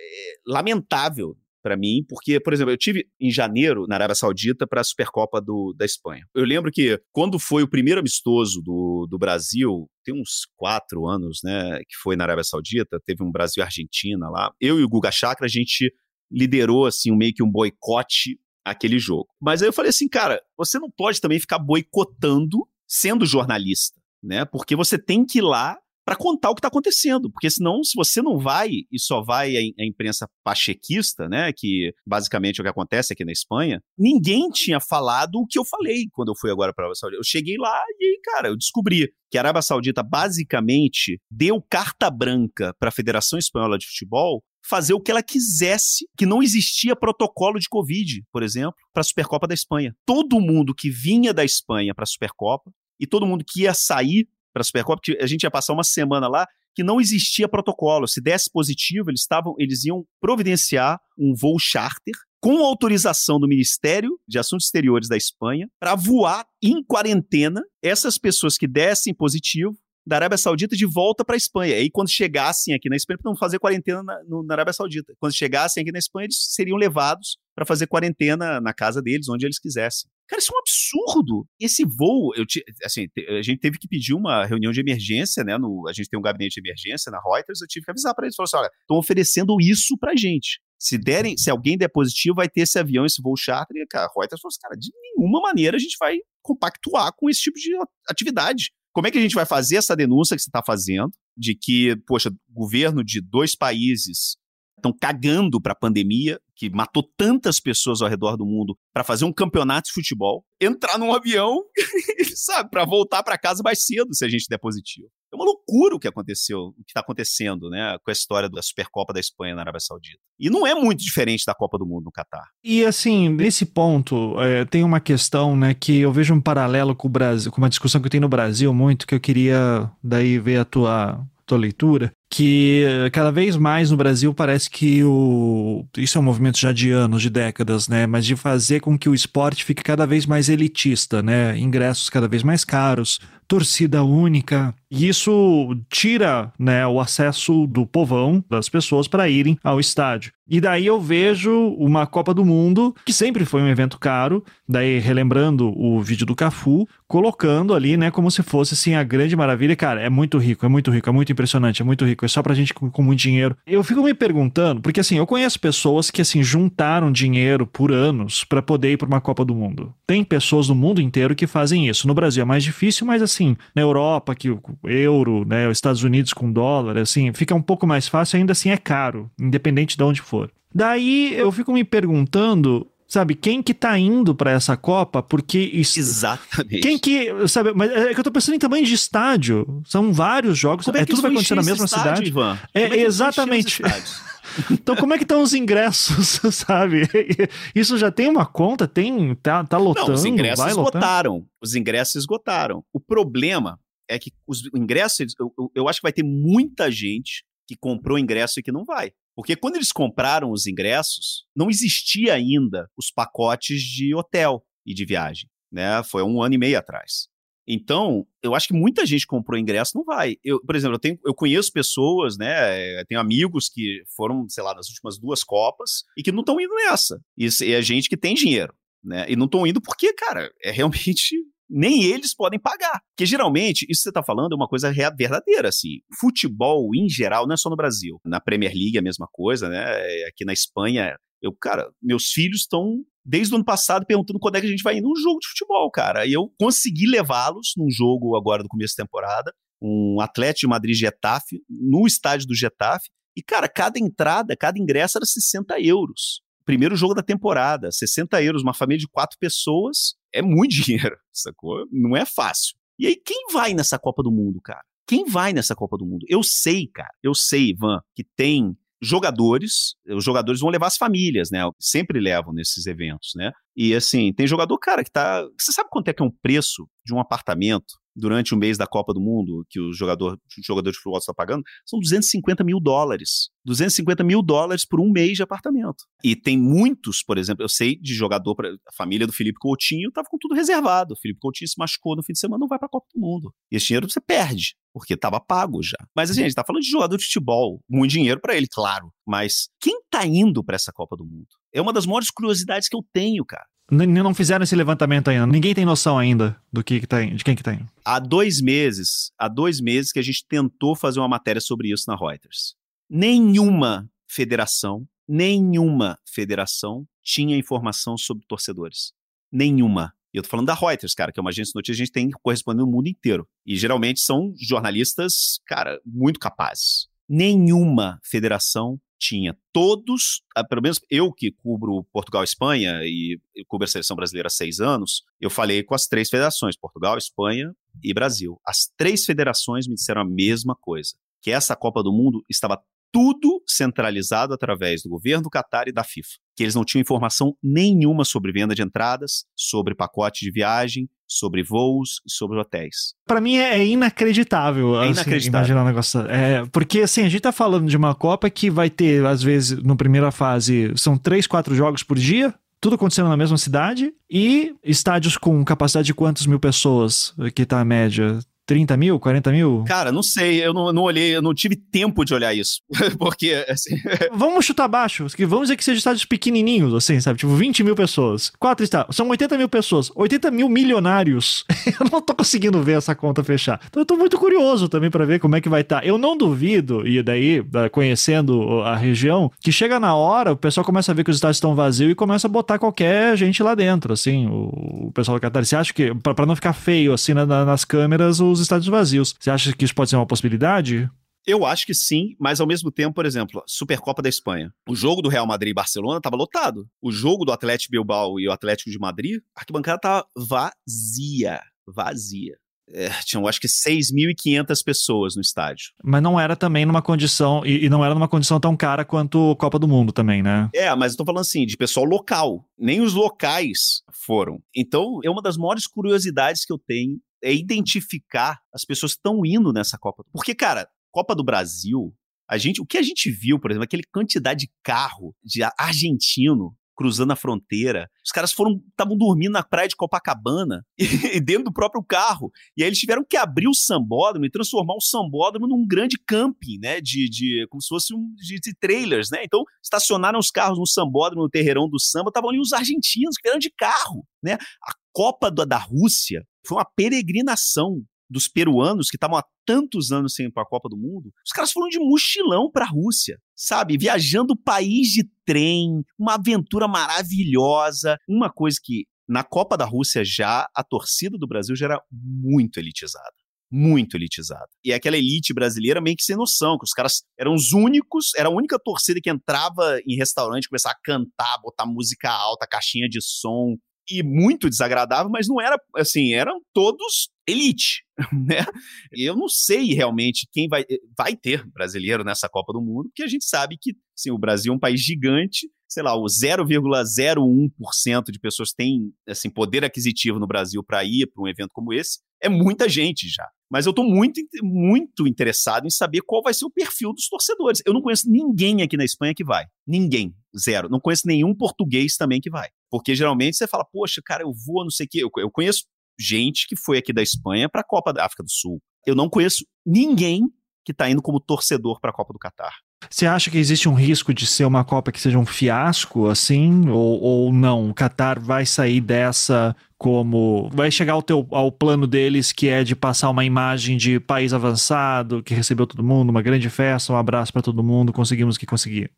lamentável para mim, porque, por exemplo, eu tive em janeiro na Arábia Saudita para a Supercopa do, da Espanha. Eu lembro que quando foi o primeiro amistoso do, do Brasil, tem uns quatro anos, né, que foi na Arábia Saudita, teve um Brasil-Argentina lá. Eu e o Guga Chakra, a gente liderou, assim, meio que um boicote aquele jogo. Mas aí eu falei assim, cara, você não pode também ficar boicotando sendo jornalista, né? Porque você tem que ir lá para contar o que está acontecendo, porque senão, se você não vai e só vai a, imprensa pachequista, né, que basicamente é o que acontece aqui na Espanha, ninguém tinha falado o que eu falei quando eu fui agora para a Arábia Saudita. Eu cheguei lá e, cara, eu descobri que a Arábia Saudita basicamente deu carta branca para a Federação Espanhola de Futebol fazer o que ela quisesse, que não existia protocolo de Covid, por exemplo, para a Supercopa da Espanha. Todo mundo que vinha da Espanha para a Supercopa e todo mundo que ia sair para a Supercopa, a gente ia passar uma semana lá que não existia protocolo. Se desse positivo, eles estavam, eles iam providenciar um voo charter com autorização do Ministério de Assuntos Exteriores da Espanha para voar em quarentena essas pessoas que dessem positivo da Arábia Saudita de volta para a Espanha. E aí, quando chegassem aqui na Espanha, não fazer quarentena na, no, na Arábia Saudita. Quando chegassem aqui na Espanha, eles seriam levados para fazer quarentena na casa deles, onde eles quisessem. Cara, isso é um absurdo. Esse voo, eu assim, a gente teve que pedir uma reunião de emergência, né? No, a gente tem um gabinete de emergência na Reuters, eu tive que avisar para eles, falar assim, olha, estão oferecendo isso pra gente. Se derem, se alguém der positivo, vai ter esse avião, esse voo charter. E, cara, a Reuters falou assim, cara, de nenhuma maneira a gente vai compactuar com esse tipo de atividade. Como é que a gente vai fazer essa denúncia que você está fazendo de que, poxa, governo de dois países estão cagando para a pandemia, que matou tantas pessoas ao redor do mundo, para fazer um campeonato de futebol, entrar num avião, sabe, para voltar para casa mais cedo se a gente der positivo. É uma loucura o que aconteceu, o que está acontecendo, né, com a história da Supercopa da Espanha na Arábia Saudita. E não é muito diferente da Copa do Mundo no Catar. E assim, nesse ponto, é, tem uma questão, né, que eu vejo um paralelo com o Brasil, com uma discussão que tem no Brasil muito, que eu queria daí ver a tua, tua leitura, que cada vez mais no Brasil parece que o isso é um movimento já de anos, de décadas, né, mas de fazer com que o esporte fique cada vez mais elitista, né, ingressos cada vez mais caros, torcida única, e isso tira, né, o acesso do povão, das pessoas para irem ao estádio. E daí eu vejo uma Copa do Mundo, que sempre foi um evento caro, daí relembrando o vídeo do Cafu, colocando ali, né, como se fosse assim a grande maravilha, cara, é muito rico, é muito rico, é muito impressionante, é muito rico é só pra gente com, com, muito dinheiro. Eu fico me perguntando, porque assim, eu conheço pessoas que assim juntaram dinheiro por anos para poder ir para uma Copa do Mundo. Tem pessoas no mundo inteiro que fazem isso. No Brasil é mais difícil, mas assim, na Europa, que euro, né, os Estados Unidos com dólar, assim, fica um pouco mais fácil, ainda assim é caro, independente de onde for. Daí eu fico me perguntando sabe, quem que tá indo para essa Copa, porque isso, Exatamente. Quem que, sabe, mas é que eu tô pensando em tamanho de estádio. São vários jogos, como é, é tudo vai acontecer na mesma estádio, cidade. Ivan? É, é exatamente. Então, como é que estão os ingressos, sabe? Isso já tem uma conta? Tem, tá, tá lotando? Não, os ingressos esgotaram. Lotando. Os ingressos esgotaram. O problema é que os ingressos, eu, eu acho que vai ter muita gente que comprou ingresso e que não vai. Porque quando eles compraram os ingressos, não existia ainda os pacotes de hotel e de viagem, né? Foi um ano e meio atrás. Então, eu acho que muita gente comprou ingresso não vai. Eu, por exemplo, eu, tenho, eu conheço pessoas, né? Eu tenho amigos que foram, sei lá, nas últimas duas Copas e que não estão indo nessa. E é gente que tem dinheiro, né? E não estão indo porque, cara, é realmente nem eles podem pagar. Porque geralmente, isso que você está falando é uma coisa verdadeira, assim. Futebol, em geral, não é só no Brasil. Na Premier League é a mesma coisa, né? É, aqui na Espanha, eu, cara, meus filhos estão desde o ano passado perguntando quando é que a gente vai ir num jogo de futebol, cara. E eu consegui levá-los num jogo agora do começo da temporada, um Atlético de Madrid Getafe, no estádio do Getafe. E, cara, cada entrada, cada ingresso era 60 euros primeiro jogo da temporada, 60 euros, uma família de quatro pessoas, é muito dinheiro, sacou? Não é fácil. E aí, quem vai nessa Copa do Mundo, cara? Quem vai nessa Copa do Mundo? Eu sei, cara, eu sei, Ivan, que tem jogadores, os jogadores vão levar as famílias, né? Sempre levam nesses eventos, né? E assim, tem jogador, cara, que tá. Você sabe quanto é que é um preço de um apartamento durante o mês da Copa do Mundo que o jogador, o jogador de futebol está pagando, são 250 mil dólares. 250 mil dólares por um mês de apartamento. E tem muitos, por exemplo, eu sei de jogador, a família do Felipe Coutinho estava com tudo reservado. O Felipe Coutinho se machucou no fim de semana, não vai para a Copa do Mundo. E esse dinheiro você perde, porque estava pago já. Mas assim, a gente está falando de jogador de futebol, muito dinheiro para ele, claro. Mas quem está indo para essa Copa do Mundo? É uma das maiores curiosidades que eu tenho, cara. Não fizeram esse levantamento ainda. Ninguém tem noção ainda do que, que tá, de quem que tem. Há dois meses, há dois meses que a gente tentou fazer uma matéria sobre isso na Reuters. Nenhuma federação, nenhuma federação tinha informação sobre torcedores. Nenhuma. E eu tô falando da Reuters, cara, que é uma agência de notícias a gente tem correspondendo no mundo inteiro. E geralmente são jornalistas, cara, muito capazes. Nenhuma federação tinha todos, ah, pelo menos eu que cubro Portugal e Espanha e cubro a seleção brasileira há seis anos, eu falei com as três federações, Portugal, Espanha e Brasil. As três federações me disseram a mesma coisa, que essa Copa do Mundo estava tudo centralizado através do governo do Catar e da FIFA. Que eles não tinham informação nenhuma sobre venda de entradas, sobre pacote de viagem, sobre voos e sobre hotéis. Para mim é inacreditável, é assim, inacreditável. imaginar um negócio. É, porque assim, a gente tá falando de uma Copa que vai ter, às vezes, na primeira fase, são três, quatro jogos por dia, tudo acontecendo na mesma cidade e estádios com capacidade de quantas mil pessoas que tá a média? 30 mil, 40 mil? Cara, não sei, eu não, não olhei, eu não tive tempo de olhar isso. Porque, assim. vamos chutar baixo, vamos dizer que seja estádios pequenininhos, assim, sabe? Tipo, 20 mil pessoas. Quatro estádios, são 80 mil pessoas, 80 mil milionários. eu não tô conseguindo ver essa conta fechar. Então eu tô muito curioso também para ver como é que vai estar. Tá. Eu não duvido, e daí, conhecendo a região, que chega na hora, o pessoal começa a ver que os estádios estão vazios e começa a botar qualquer gente lá dentro, assim. O, pessoal do Qatar, você acha que, para não ficar feio, assim, na, nas câmeras, o os estádios vazios. Você acha que isso pode ser uma possibilidade? Eu acho que sim, mas ao mesmo tempo, por exemplo, Supercopa da Espanha. O jogo do Real Madrid e Barcelona estava lotado. O jogo do Atlético Bilbao e o Atlético de Madrid, a arquibancada estava vazia. Vazia. é, tinham acho que 6.500 pessoas no estádio. Mas não era também numa condição, e, e, não era numa condição tão cara quanto Copa do Mundo também, né? É, mas eu tô falando assim, de pessoal local. Nem os locais foram. Então, é uma das maiores curiosidades que eu tenho é identificar as pessoas que estão indo nessa Copa. Porque, cara, Copa do Brasil, a gente, o que a gente viu, por exemplo, aquele quantidade de carro de argentino cruzando a fronteira. Os caras foram, estavam dormindo na praia de Copacabana e, dentro do próprio carro. E aí eles tiveram que abrir o sambódromo e transformar o sambódromo num grande camping, né? De, de como se fosse um de, de trailers, né? Então estacionaram os carros no sambódromo, no terreirão do samba, estavam ali os argentinos que vieram de carro, né? A Copa da, da Rússia foi uma peregrinação dos peruanos que estavam há tantos anos sem ir para a Copa do Mundo, os caras foram de mochilão para a Rússia, sabe? Viajando o país de trem, uma aventura maravilhosa, uma coisa que na Copa da Rússia já a torcida do Brasil já era muito elitizada muito elitizada. E aquela elite brasileira meio que sem noção, que os caras eram os únicos, era a única torcida que entrava em restaurante, começava a cantar, botar música alta, caixinha de som, e muito desagradável, mas não era assim, eram todos elite, né? Eu não sei realmente quem vai vai ter brasileiro nessa Copa do Mundo, porque a gente sabe que assim, o Brasil é um país gigante, sei lá, o 0,01% de pessoas têm assim poder aquisitivo no Brasil para ir para um evento como esse, é muita gente já. Mas eu estou muito, muito interessado em saber qual vai ser o perfil dos torcedores. Eu não conheço ninguém aqui na Espanha que vai. Ninguém. Zero. Não conheço nenhum português também que vai. Porque geralmente você fala, poxa, cara, eu vou, não sei o quê. Eu, eu conheço gente que foi aqui da Espanha para a Copa da África do Sul. Eu não conheço ninguém que está indo como torcedor para a Copa do Catar. Você acha que existe um risco de ser uma Copa que seja um fiasco, assim, ou, ou não? O Qatar vai sair dessa como. Vai chegar ao, teu, ao plano deles, que é de passar uma imagem de país avançado, que recebeu todo mundo, uma grande festa, um abraço para todo mundo, conseguimos o que,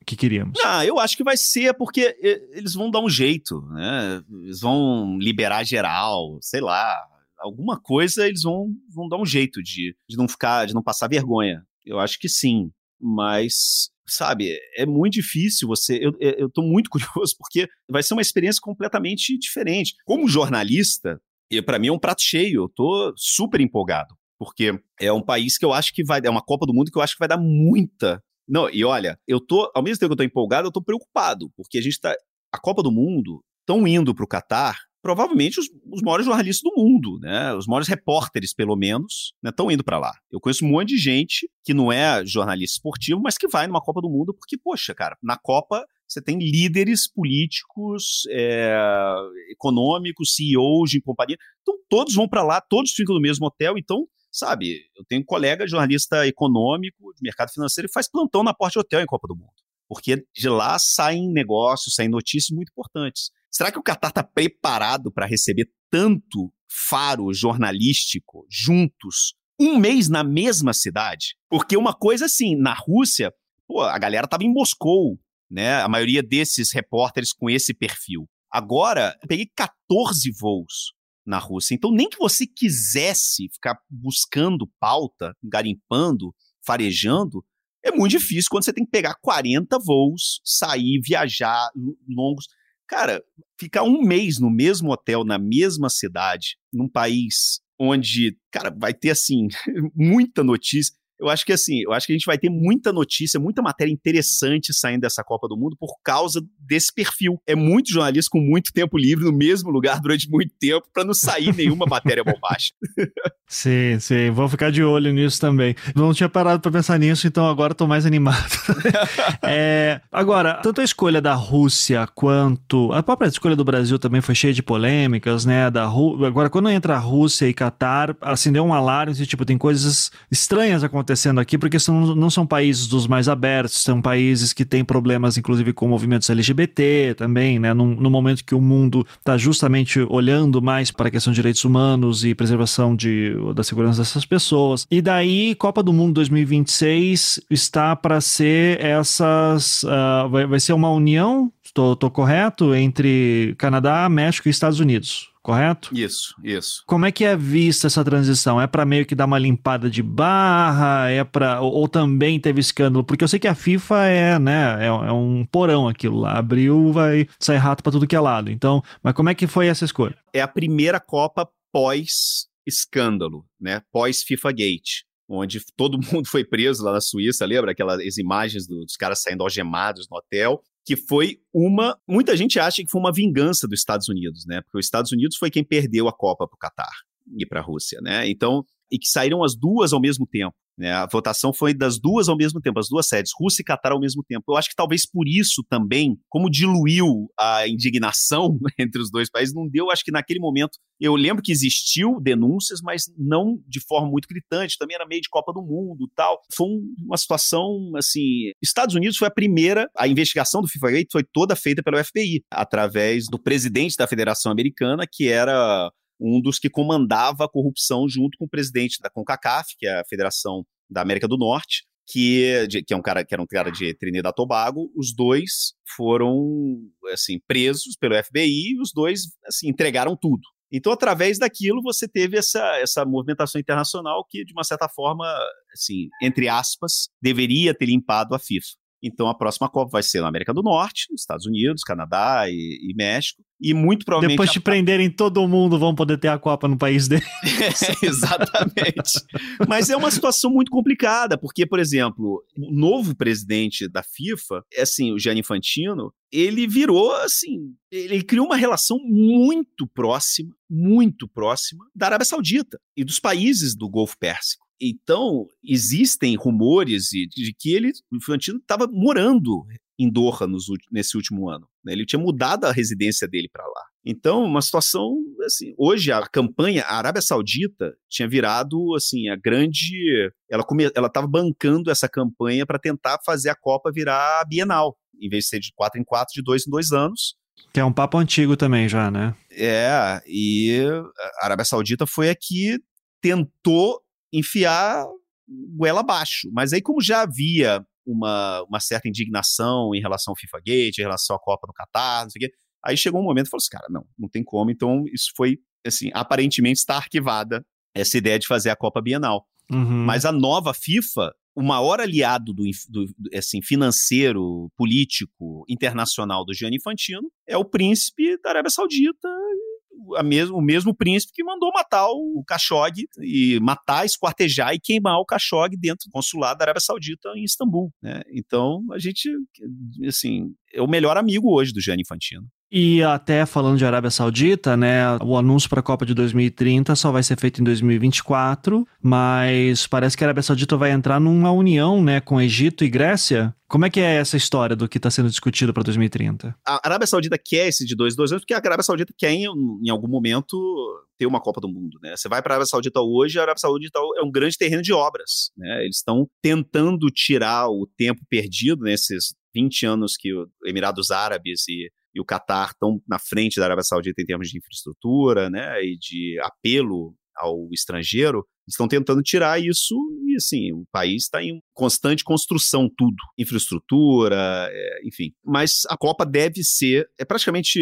que queríamos? Ah, eu acho que vai ser porque eles vão dar um jeito, né? Eles vão liberar geral, sei lá. Alguma coisa eles vão, vão dar um jeito de, de não ficar, de não passar vergonha. Eu acho que sim mas sabe, é muito difícil você. Eu, eu tô muito curioso, porque vai ser uma experiência completamente diferente. Como jornalista, para mim é um prato cheio, eu tô super empolgado, porque é um país que eu acho que vai. É uma Copa do Mundo que eu acho que vai dar muita. Não, e olha, eu tô, ao mesmo tempo que eu tô empolgado, eu tô preocupado, porque a gente tá. A Copa do Mundo estão indo para o Catar provavelmente os, os, maiores jornalistas do mundo, né? Os maiores repórteres, pelo menos, estão né? indo para lá. Eu conheço um monte de gente que não é jornalista esportivo, mas que vai numa Copa do Mundo porque, poxa, cara, na Copa você tem líderes políticos, é, econômicos, CEOs de companhia. Então, todos vão para lá, todos ficam no mesmo hotel. Então, sabe, eu tenho um colega jornalista econômico, de mercado financeiro, e faz plantão na porta de hotel em Copa do Mundo. Porque de lá saem negócios, saem notícias muito importantes. Será que o Qatar está preparado para receber tanto faro jornalístico juntos um mês na mesma cidade? Porque uma coisa assim, na Rússia, pô, a galera estava em Moscou, né? A maioria desses repórteres com esse perfil. Agora, eu peguei 14 voos na Rússia. Então, nem que você quisesse ficar buscando pauta, garimpando, farejando, é muito difícil quando você tem que pegar 40 voos, sair, viajar longos. Cara, ficar um mês no mesmo hotel, na mesma cidade, num país onde, cara, vai ter, assim, muita notícia. Eu acho que assim, eu acho que a gente vai ter muita notícia, muita matéria interessante saindo dessa Copa do Mundo por causa desse perfil. É muito jornalista com muito tempo livre no mesmo lugar durante muito tempo para não sair nenhuma matéria bombástica. sim, sim, vou ficar de olho nisso também. Não tinha parado para pensar nisso, então agora tô mais animado. é, agora, tanto a escolha da Rússia quanto a própria escolha do Brasil também foi cheia de polêmicas, né? Da Ru... Agora, quando entra a Rússia e Catar, acendeu um alarme, tipo, tem coisas estranhas acontecendo acontecendo aqui, porque são, não são países dos mais abertos, são países que têm problemas, inclusive, com movimentos LGBT também, né? No, no momento que o mundo está justamente olhando mais para a questão de direitos humanos e preservação de, da segurança dessas pessoas. E daí, Copa do Mundo 2026 está para ser essas. Uh, vai, vai ser uma união, estou correto, entre Canadá, México e Estados Unidos correto? Isso, isso. Como é que é vista essa transição? É para meio que dar uma limpada de barra? É para ou, ou, também teve escândalo? Porque eu sei que a FIFA é, né, é, é um porão aquilo lá. Abriu, vai sair rato para tudo que é lado. Então, mas como é que foi essa escolha? É a primeira Copa pós escândalo, né? Pós-FIFA Gate, onde todo mundo foi preso lá na Suíça, lembra aquelas imagens dos caras saindo algemados no hotel? Que foi uma. Muita gente acha que foi uma vingança dos Estados Unidos, né? Porque os Estados Unidos foi quem perdeu a Copa para o Catar e para a Rússia, né? Então, e que saíram as duas ao mesmo tempo. Né? A votação foi das duas ao mesmo tempo, as duas sedes, Rússia e Catar ao mesmo tempo. Eu acho que talvez por isso também, como diluiu a indignação entre os dois países, não deu, acho que naquele momento, eu lembro que existiu denúncias, mas não de forma muito gritante, também era meio de Copa do Mundo tal. Foi uma situação, assim, Estados Unidos foi a primeira, a investigação do FIFA Gate foi toda feita pelo FBI, através do presidente da Federação Americana, que era um dos que comandava a corrupção junto com o presidente da CONCACAF, que é a Federação da América do Norte, que, que, é um cara, que era um cara de Trinidad e Tobago, os dois foram assim presos pelo FBI e os dois assim entregaram tudo. Então, através daquilo, você teve essa, essa movimentação internacional que, de uma certa forma, assim, entre aspas, deveria ter limpado a FIFA. Então a próxima Copa vai ser na América do Norte, Estados Unidos, Canadá e, e México. E muito provavelmente. Depois de a... prenderem todo mundo, vão poder ter a Copa no país deles. É, exatamente. Mas é uma situação muito complicada, porque, por exemplo, o novo presidente da FIFA, é assim, o Gianni Infantino, ele virou assim, ele criou uma relação muito próxima, muito próxima da Arábia Saudita e dos países do Golfo Pérsico. Então, existem rumores de, de que ele, o Infantino, estava morando em Doha nos, nesse último ano. Né? Ele tinha mudado a residência dele para lá. Então, uma situação assim, hoje a campanha, a Arábia Saudita tinha virado assim a grande, ela ela estava bancando essa campanha para tentar fazer a Copa virar a Bienal, em vez de ser de quatro em quatro, de dois em dois anos. Que é um papo antigo também já, né? É, e a Arábia Saudita foi a que tentou enfiar goela abaixo. Mas aí, como já havia uma, uma certa indignação em relação ao FIFA Gate, em relação à Copa do Catar, não sei o quê, aí chegou um momento e falou assim, cara, não, não tem como. Então, isso foi, assim, aparentemente está arquivada essa ideia de fazer a Copa Bienal. Uhum. Mas a nova FIFA, o maior aliado do, do, assim, financeiro, político, internacional do Gianni Infantino é o príncipe da Arábia Saudita a mesmo, o mesmo príncipe que mandou matar o, o Khashoggi e matar, esquartejar e queimar o Khashoggi dentro do consulado da Arábia Saudita em Istambul. Né? Então, a gente, assim, é o melhor amigo hoje do Gianni Infantino. E até falando de Arábia Saudita, né, o anúncio para a Copa de 2030 só vai ser feito em 2024, mas parece que a Arábia Saudita vai entrar numa união, né, com Egito e Grécia. Como é que é essa história do que está sendo discutido para 2030? A Arábia Saudita quer esse de dois, dois anos, porque a Arábia Saudita quer em, em algum momento ter uma Copa do Mundo, né? Você vai para a Arábia Saudita hoje, a Arábia Saudita é um grande terreno de obras, né? Eles estão tentando tirar o tempo perdido nesses 20 anos que os Emirados Árabes e e o Catar estão na frente da Arábia Saudita em termos de infraestrutura, né, e de apelo ao estrangeiro, estão tentando tirar isso e assim o país está em constante construção tudo, infraestrutura, é, enfim. Mas a Copa deve ser é praticamente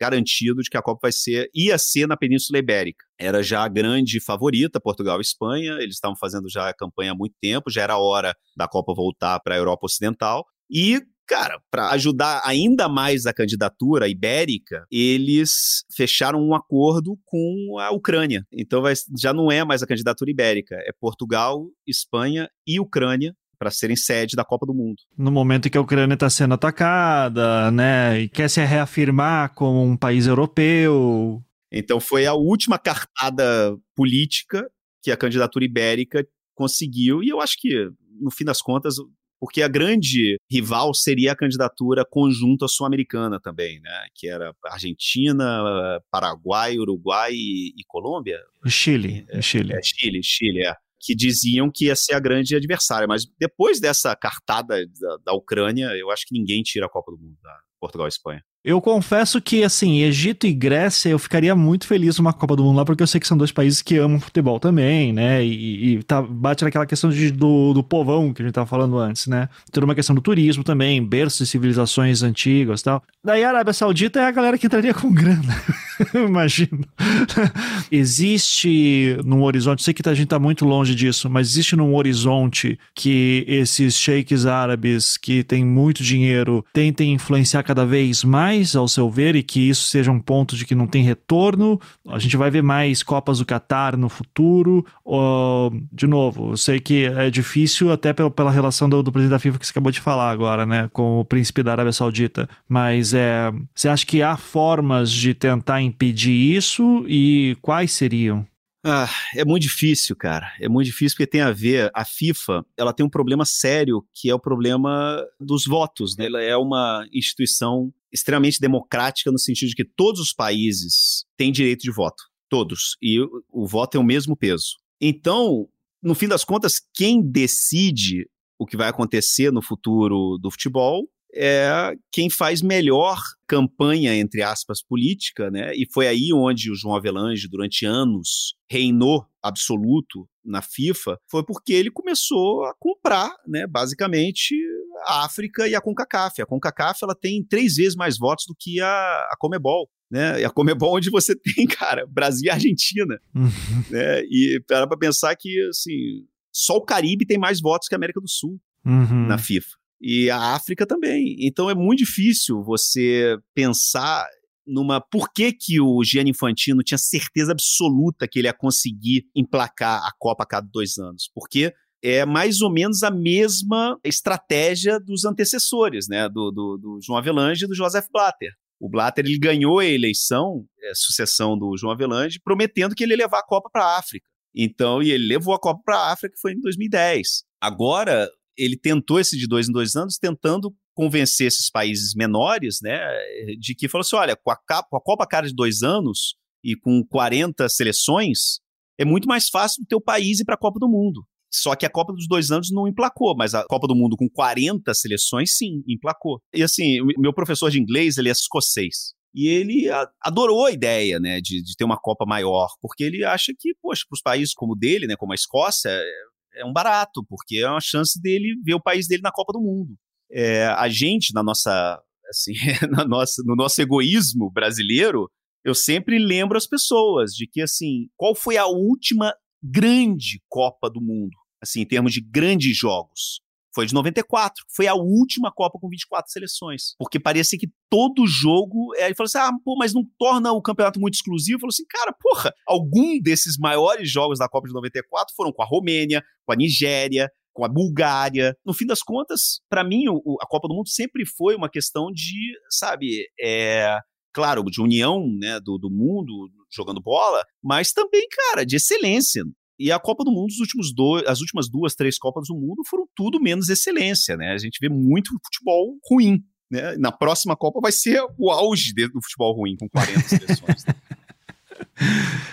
garantido de que a Copa vai ser ia ser na Península Ibérica. Era já a grande favorita, Portugal e Espanha. Eles estavam fazendo já a campanha há muito tempo, já era hora da Copa voltar para a Europa Ocidental. E Cara, para ajudar ainda mais a candidatura ibérica, eles fecharam um acordo com a Ucrânia. Então vai, já não é mais a candidatura ibérica, é Portugal, Espanha e Ucrânia para serem sede da Copa do Mundo. No momento em que a Ucrânia está sendo atacada, né, e quer se reafirmar como um país europeu. Então foi a última cartada política que a candidatura ibérica conseguiu e eu acho que no fim das contas porque a grande rival seria a candidatura conjunta sul-americana também, né? Que era Argentina, Paraguai, Uruguai e, e Colômbia. Chile, é, Chile. É, Chile, Chile, é. Que diziam que ia ser a grande adversária. Mas depois dessa cartada da, da Ucrânia, eu acho que ninguém tira a Copa do Mundo da Portugal e Espanha. Eu confesso que, assim, Egito e Grécia, eu ficaria muito feliz numa Copa do Mundo lá, porque eu sei que são dois países que amam futebol também, né? E, e tá, bate naquela questão de, do, do povão que a gente tava falando antes, né? Toda uma questão do turismo também, berço de civilizações antigas e tal. Daí a Arábia Saudita é a galera que entraria com grana. Imagino. existe num horizonte, sei que a gente está muito longe disso, mas existe num horizonte que esses sheiks árabes que têm muito dinheiro tentem influenciar cada vez mais, ao seu ver, e que isso seja um ponto de que não tem retorno? A gente vai ver mais Copas do Catar no futuro? De novo, eu sei que é difícil até pela relação do, do presidente da FIFA que você acabou de falar agora, né, com o príncipe da Arábia Saudita, mas é, você acha que há formas de tentar impedir isso e quais seriam? Ah, é muito difícil, cara. É muito difícil porque tem a ver. A FIFA, ela tem um problema sério que é o problema dos votos. Né? Ela é uma instituição extremamente democrática no sentido de que todos os países têm direito de voto, todos. E o, o voto é o mesmo peso. Então, no fim das contas, quem decide o que vai acontecer no futuro do futebol é quem faz melhor campanha, entre aspas, política, né? E foi aí onde o João Avelange, durante anos, reinou absoluto na FIFA, foi porque ele começou a comprar, né, basicamente, a África e a CONCACAF. A CONCACAF ela tem três vezes mais votos do que a, a Comebol. Né? E a Comebol onde você tem, cara, Brasil e Argentina. Uhum. Né? E para pensar que, assim, só o Caribe tem mais votos que a América do Sul uhum. na FIFA e a África também. Então é muito difícil você pensar numa por que, que o Gianni Infantino tinha certeza absoluta que ele ia conseguir emplacar a Copa a cada dois anos. Porque é mais ou menos a mesma estratégia dos antecessores, né? Do, do, do João Avelange e do Joseph Blatter. O Blatter ele ganhou a eleição, a é, sucessão do João Avelange, prometendo que ele ia levar a Copa para a África. Então, e ele levou a Copa para a África, que foi em 2010. Agora, ele tentou esse de dois em dois anos, tentando convencer esses países menores, né, de que falou assim, olha, com a, com a Copa Cara de dois anos e com 40 seleções, é muito mais fácil do teu país ir para a Copa do Mundo. Só que a Copa dos dois anos não emplacou, mas a Copa do Mundo com 40 seleções, sim, emplacou. E assim, meu professor de inglês, ele é escocês. E ele adorou a ideia, né, de, de ter uma Copa maior, porque ele acha que, poxa, para os países como o dele, né, como a Escócia, é um barato, porque é uma chance dele ver o país dele na Copa do Mundo. É, a gente, na nossa, assim, na nossa, no nosso egoísmo brasileiro, eu sempre lembro as pessoas de que, assim, qual foi a última grande Copa do Mundo, assim, em termos de grandes jogos? Foi de 94. Foi a última Copa com 24 seleções. Porque parecia que todo jogo. É, ele falou assim: ah, pô, mas não torna o campeonato muito exclusivo? Falou assim, cara, porra, algum desses maiores jogos da Copa de 94 foram com a Romênia, com a Nigéria, com a Bulgária. No fim das contas, para mim, o, a Copa do Mundo sempre foi uma questão de, sabe, é, claro, de união né, do, do mundo jogando bola, mas também, cara, de excelência. E a Copa do Mundo, os últimos dois, as últimas duas, três Copas do Mundo foram tudo menos excelência, né? A gente vê muito futebol ruim. Né? Na próxima Copa vai ser o auge do futebol ruim, com 40 seleções. Né?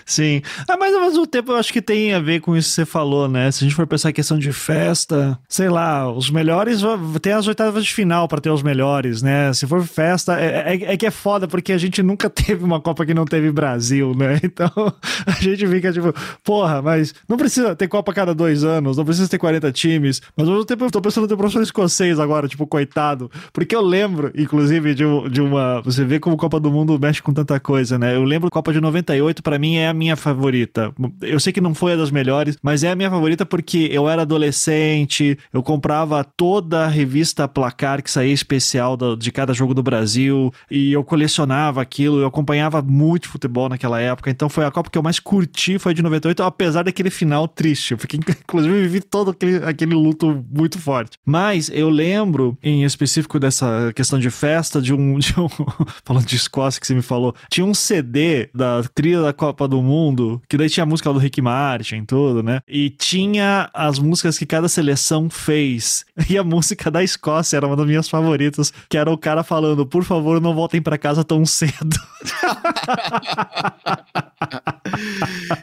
Sim. Ah, mas ao mesmo tempo eu acho que tem a ver com isso que você falou, né? Se a gente for pensar em questão de festa, sei lá, os melhores tem as oitavas de final para ter os melhores, né? Se for festa, é, é, é, que é foda, porque a gente nunca teve uma Copa que não teve Brasil, né? Então a gente fica tipo, porra, mas não precisa ter Copa a cada dois anos, não precisa ter 40 times, mas ao mesmo tempo eu tô pensando no professor escocês agora, tipo, coitado, porque eu lembro, inclusive, de, de uma. Você vê como Copa do Mundo mexe com tanta coisa, né? Eu lembro Copa de 98 para mim é a minha favorita. Eu sei que não foi a das melhores, mas é a minha favorita porque eu era adolescente, eu comprava toda a revista Placar que saía especial de cada jogo do Brasil e eu colecionava aquilo, eu acompanhava muito futebol naquela época, então foi a Copa que eu mais curti, foi de 98, apesar daquele final triste. Eu fiquei, inclusive, vivi todo aquele, aquele luto muito forte. Mas eu lembro, em específico dessa questão de festa, de um, de um falando de Escócia que você me falou, tinha um CD da trilha da Copa do Mundo, que daí tinha a música do Rick Martin, tudo, né? E tinha as músicas que cada seleção fez. E a música da Escócia era uma das minhas favoritas, que era o cara falando: por favor, não voltem para casa tão cedo.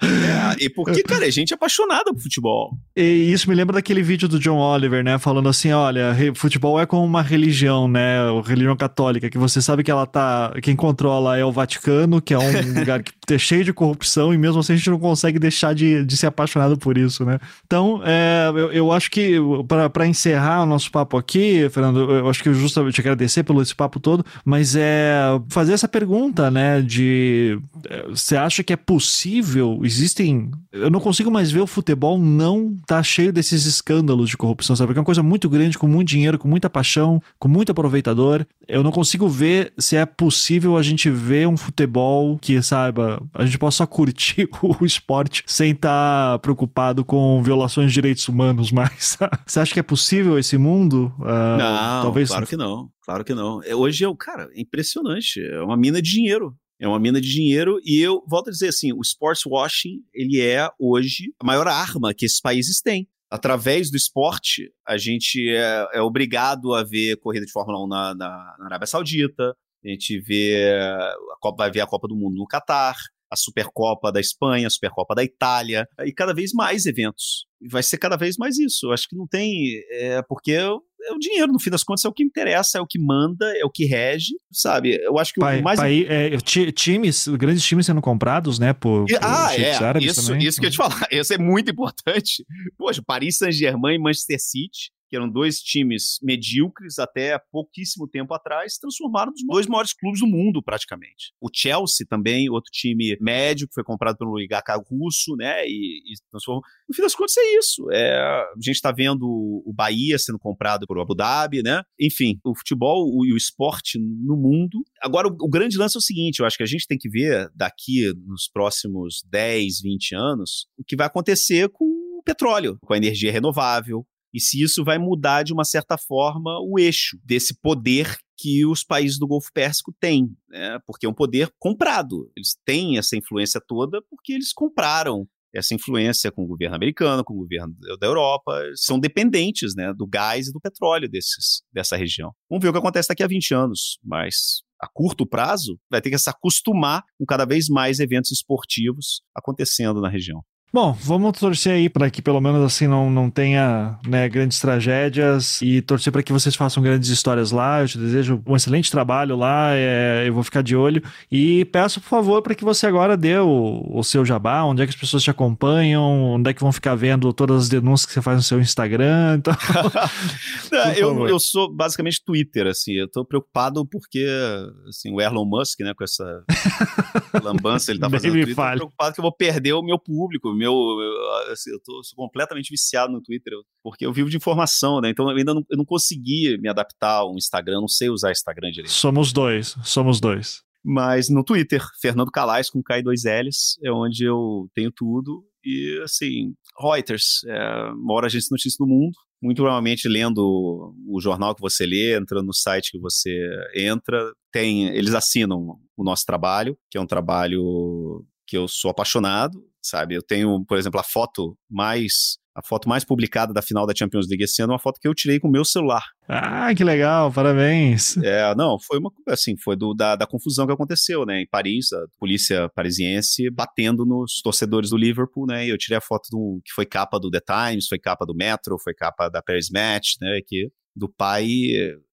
é, e porque, cara, a gente é apaixonada por futebol. E isso me lembra daquele vídeo do John Oliver, né? Falando assim: olha, futebol é como uma religião, né? Religião católica, que você sabe que ela tá. Quem controla é o Vaticano, que é um lugar que é cheio de corrupção, e mesmo assim a gente não consegue deixar de, de ser apaixonado por isso, né? Então, é, eu, eu acho que, para encerrar o nosso papo aqui, Fernando, eu acho que eu justamente te agradecer pelo esse papo todo, mas é fazer essa pergunta, né? De é, você acha que é possível? Existem. Eu não consigo mais ver o futebol não tá cheio desses escândalos de corrupção, sabe? Porque é uma coisa muito grande, com muito dinheiro, com muita paixão, com muito aproveitador. Eu não consigo ver se é possível a gente ver um futebol que, saiba, a gente possa só curtir o esporte sem estar tá preocupado com violações de direitos humanos mais. Você acha que é possível esse mundo? Uh, não, talvez... claro que não. Claro que não. É, hoje é, cara, é impressionante. É uma mina de dinheiro. É uma mina de dinheiro e eu volto a dizer assim, o sports washing, ele é hoje a maior arma que esses países têm. Através do esporte, a gente é, é obrigado a ver corrida de Fórmula 1 na, na, na Arábia Saudita, a gente vê a Copa, vai ver a Copa do Mundo no Catar, a Supercopa da Espanha, a Supercopa da Itália, e cada vez mais eventos. Vai ser cada vez mais isso. Eu acho que não tem. É, porque é o dinheiro, no fim das contas, é o que interessa, é o que manda, é o que rege, sabe? Eu acho que pai, o mais. Pai, é, times, grandes times sendo comprados, né? Por, por ah, é. Isso, também. isso que eu ia te falar. Isso é muito importante. Poxa, Paris Saint-Germain e Manchester City que eram dois times medíocres até pouquíssimo tempo atrás, transformaram nos dois maiores clubes do mundo, praticamente. O Chelsea também, outro time médio, que foi comprado pelo oligarca russo, né, e, e transformou. No fim das contas, é isso. É, a gente está vendo o Bahia sendo comprado por Abu Dhabi, né? Enfim, o futebol e o, o esporte no mundo. Agora, o, o grande lance é o seguinte: eu acho que a gente tem que ver daqui nos próximos 10, 20 anos o que vai acontecer com o petróleo, com a energia renovável, e se isso vai mudar de uma certa forma o eixo desse poder que os países do Golfo Pérsico têm, né? porque é um poder comprado. Eles têm essa influência toda porque eles compraram essa influência com o governo americano, com o governo da Europa, são dependentes né, do gás e do petróleo desses, dessa região. Vamos ver o que acontece daqui a 20 anos, mas a curto prazo vai ter que se acostumar com cada vez mais eventos esportivos acontecendo na região. Bom, vamos torcer aí para que pelo menos assim não, não tenha né, grandes tragédias e torcer para que vocês façam grandes histórias lá. Eu te desejo um excelente trabalho lá, é, eu vou ficar de olho. E peço, por favor, para que você agora dê o, o, seu jabá, onde é que as pessoas te acompanham, onde é que vão ficar vendo todas as denúncias que você faz no seu Instagram. Então... não, eu, eu sou basicamente Twitter, assim, eu tô preocupado porque assim, o Elon Musk, né, com essa lambança ele tá fazendo Twitter, eu tô preocupado que eu vou perder o meu público meu, eu, assim, eu tô completamente viciado no Twitter, porque eu vivo de informação, né? Então eu ainda não, eu não consegui me adaptar ao Instagram, não sei usar Instagram direito. Somos dois, somos dois. Mas no Twitter, Fernando Calais com K2Ls, é onde eu tenho tudo. E assim, Reuters, é, maior agência de notícias do mundo. Muito provavelmente lendo o jornal que você lê, entrando no site que você entra, tem, eles assinam o nosso trabalho, que é um trabalho que eu sou apaixonado, sabe? Eu tenho, por exemplo, a foto mais a foto mais publicada da final da Champions League esse ano, é uma foto que eu tirei com o meu celular. Ah, que legal, parabéns. É, não, foi uma, assim, foi do, da, da confusão que aconteceu, né, em Paris, a polícia parisiense batendo nos torcedores do Liverpool, né, e eu tirei a foto do, que foi capa do The Times, foi capa do Metro, foi capa da Paris Match, né, que, do pai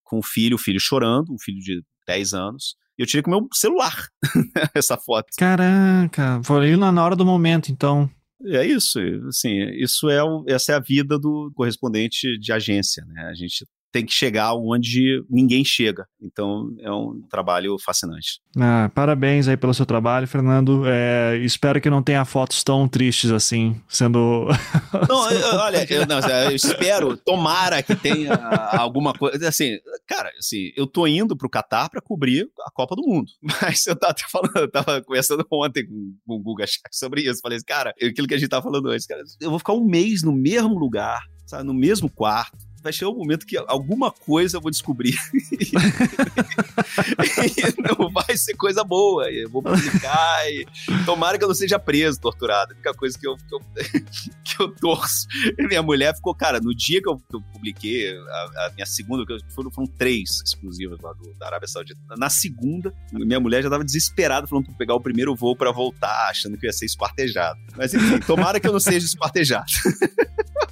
com o filho, o filho chorando, um filho de 10 anos, e eu tirei com o meu celular essa foto. Caraca, foi na hora do momento, então. É isso, assim, isso é o, essa é a vida do correspondente de agência, né? A gente tem que chegar onde ninguém chega. Então é um trabalho fascinante. Ah, parabéns aí pelo seu trabalho, Fernando. É, espero que não tenha fotos tão tristes assim, sendo. Não, eu, olha, eu, não, eu, espero, tomara que tenha alguma coisa. Assim, cara, assim, eu tô indo pro Catar para cobrir a Copa do Mundo. Mas eu tava falando, eu tava conversando ontem com, com o Guga sobre isso. Falei assim, cara, aquilo que a gente tava falando antes, cara, eu vou ficar um mês no mesmo lugar, sabe, no mesmo quarto vai chegar um momento que alguma coisa eu vou descobrir. não vai ser coisa boa. Eu vou publicar e tomara que eu não seja preso, torturado. A única coisa que eu, que eu, que eu torço. Minha mulher ficou, cara, no dia que eu, que eu publiquei a, a, minha segunda, foram, foram três exclusivas lá do, da Arábia Saudita. Na segunda, minha mulher já tava desesperada, falando pra pegar o primeiro voo para voltar, achando que eu ia ser espartejado. Mas enfim, tomara que eu não seja espartejado.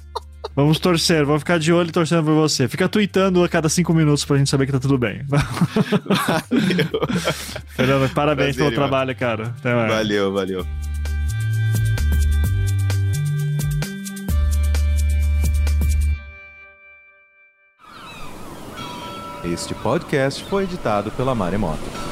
Vamos torcer, vamos ficar de olho torcendo por você. Fica tweetando a cada cinco minutos pra gente saber que tá tudo bem. Valeu. Fernando, parabéns Prazer, pelo irmão. trabalho, cara. Até mais. Valeu, valeu. Este podcast foi editado pela Maremoto.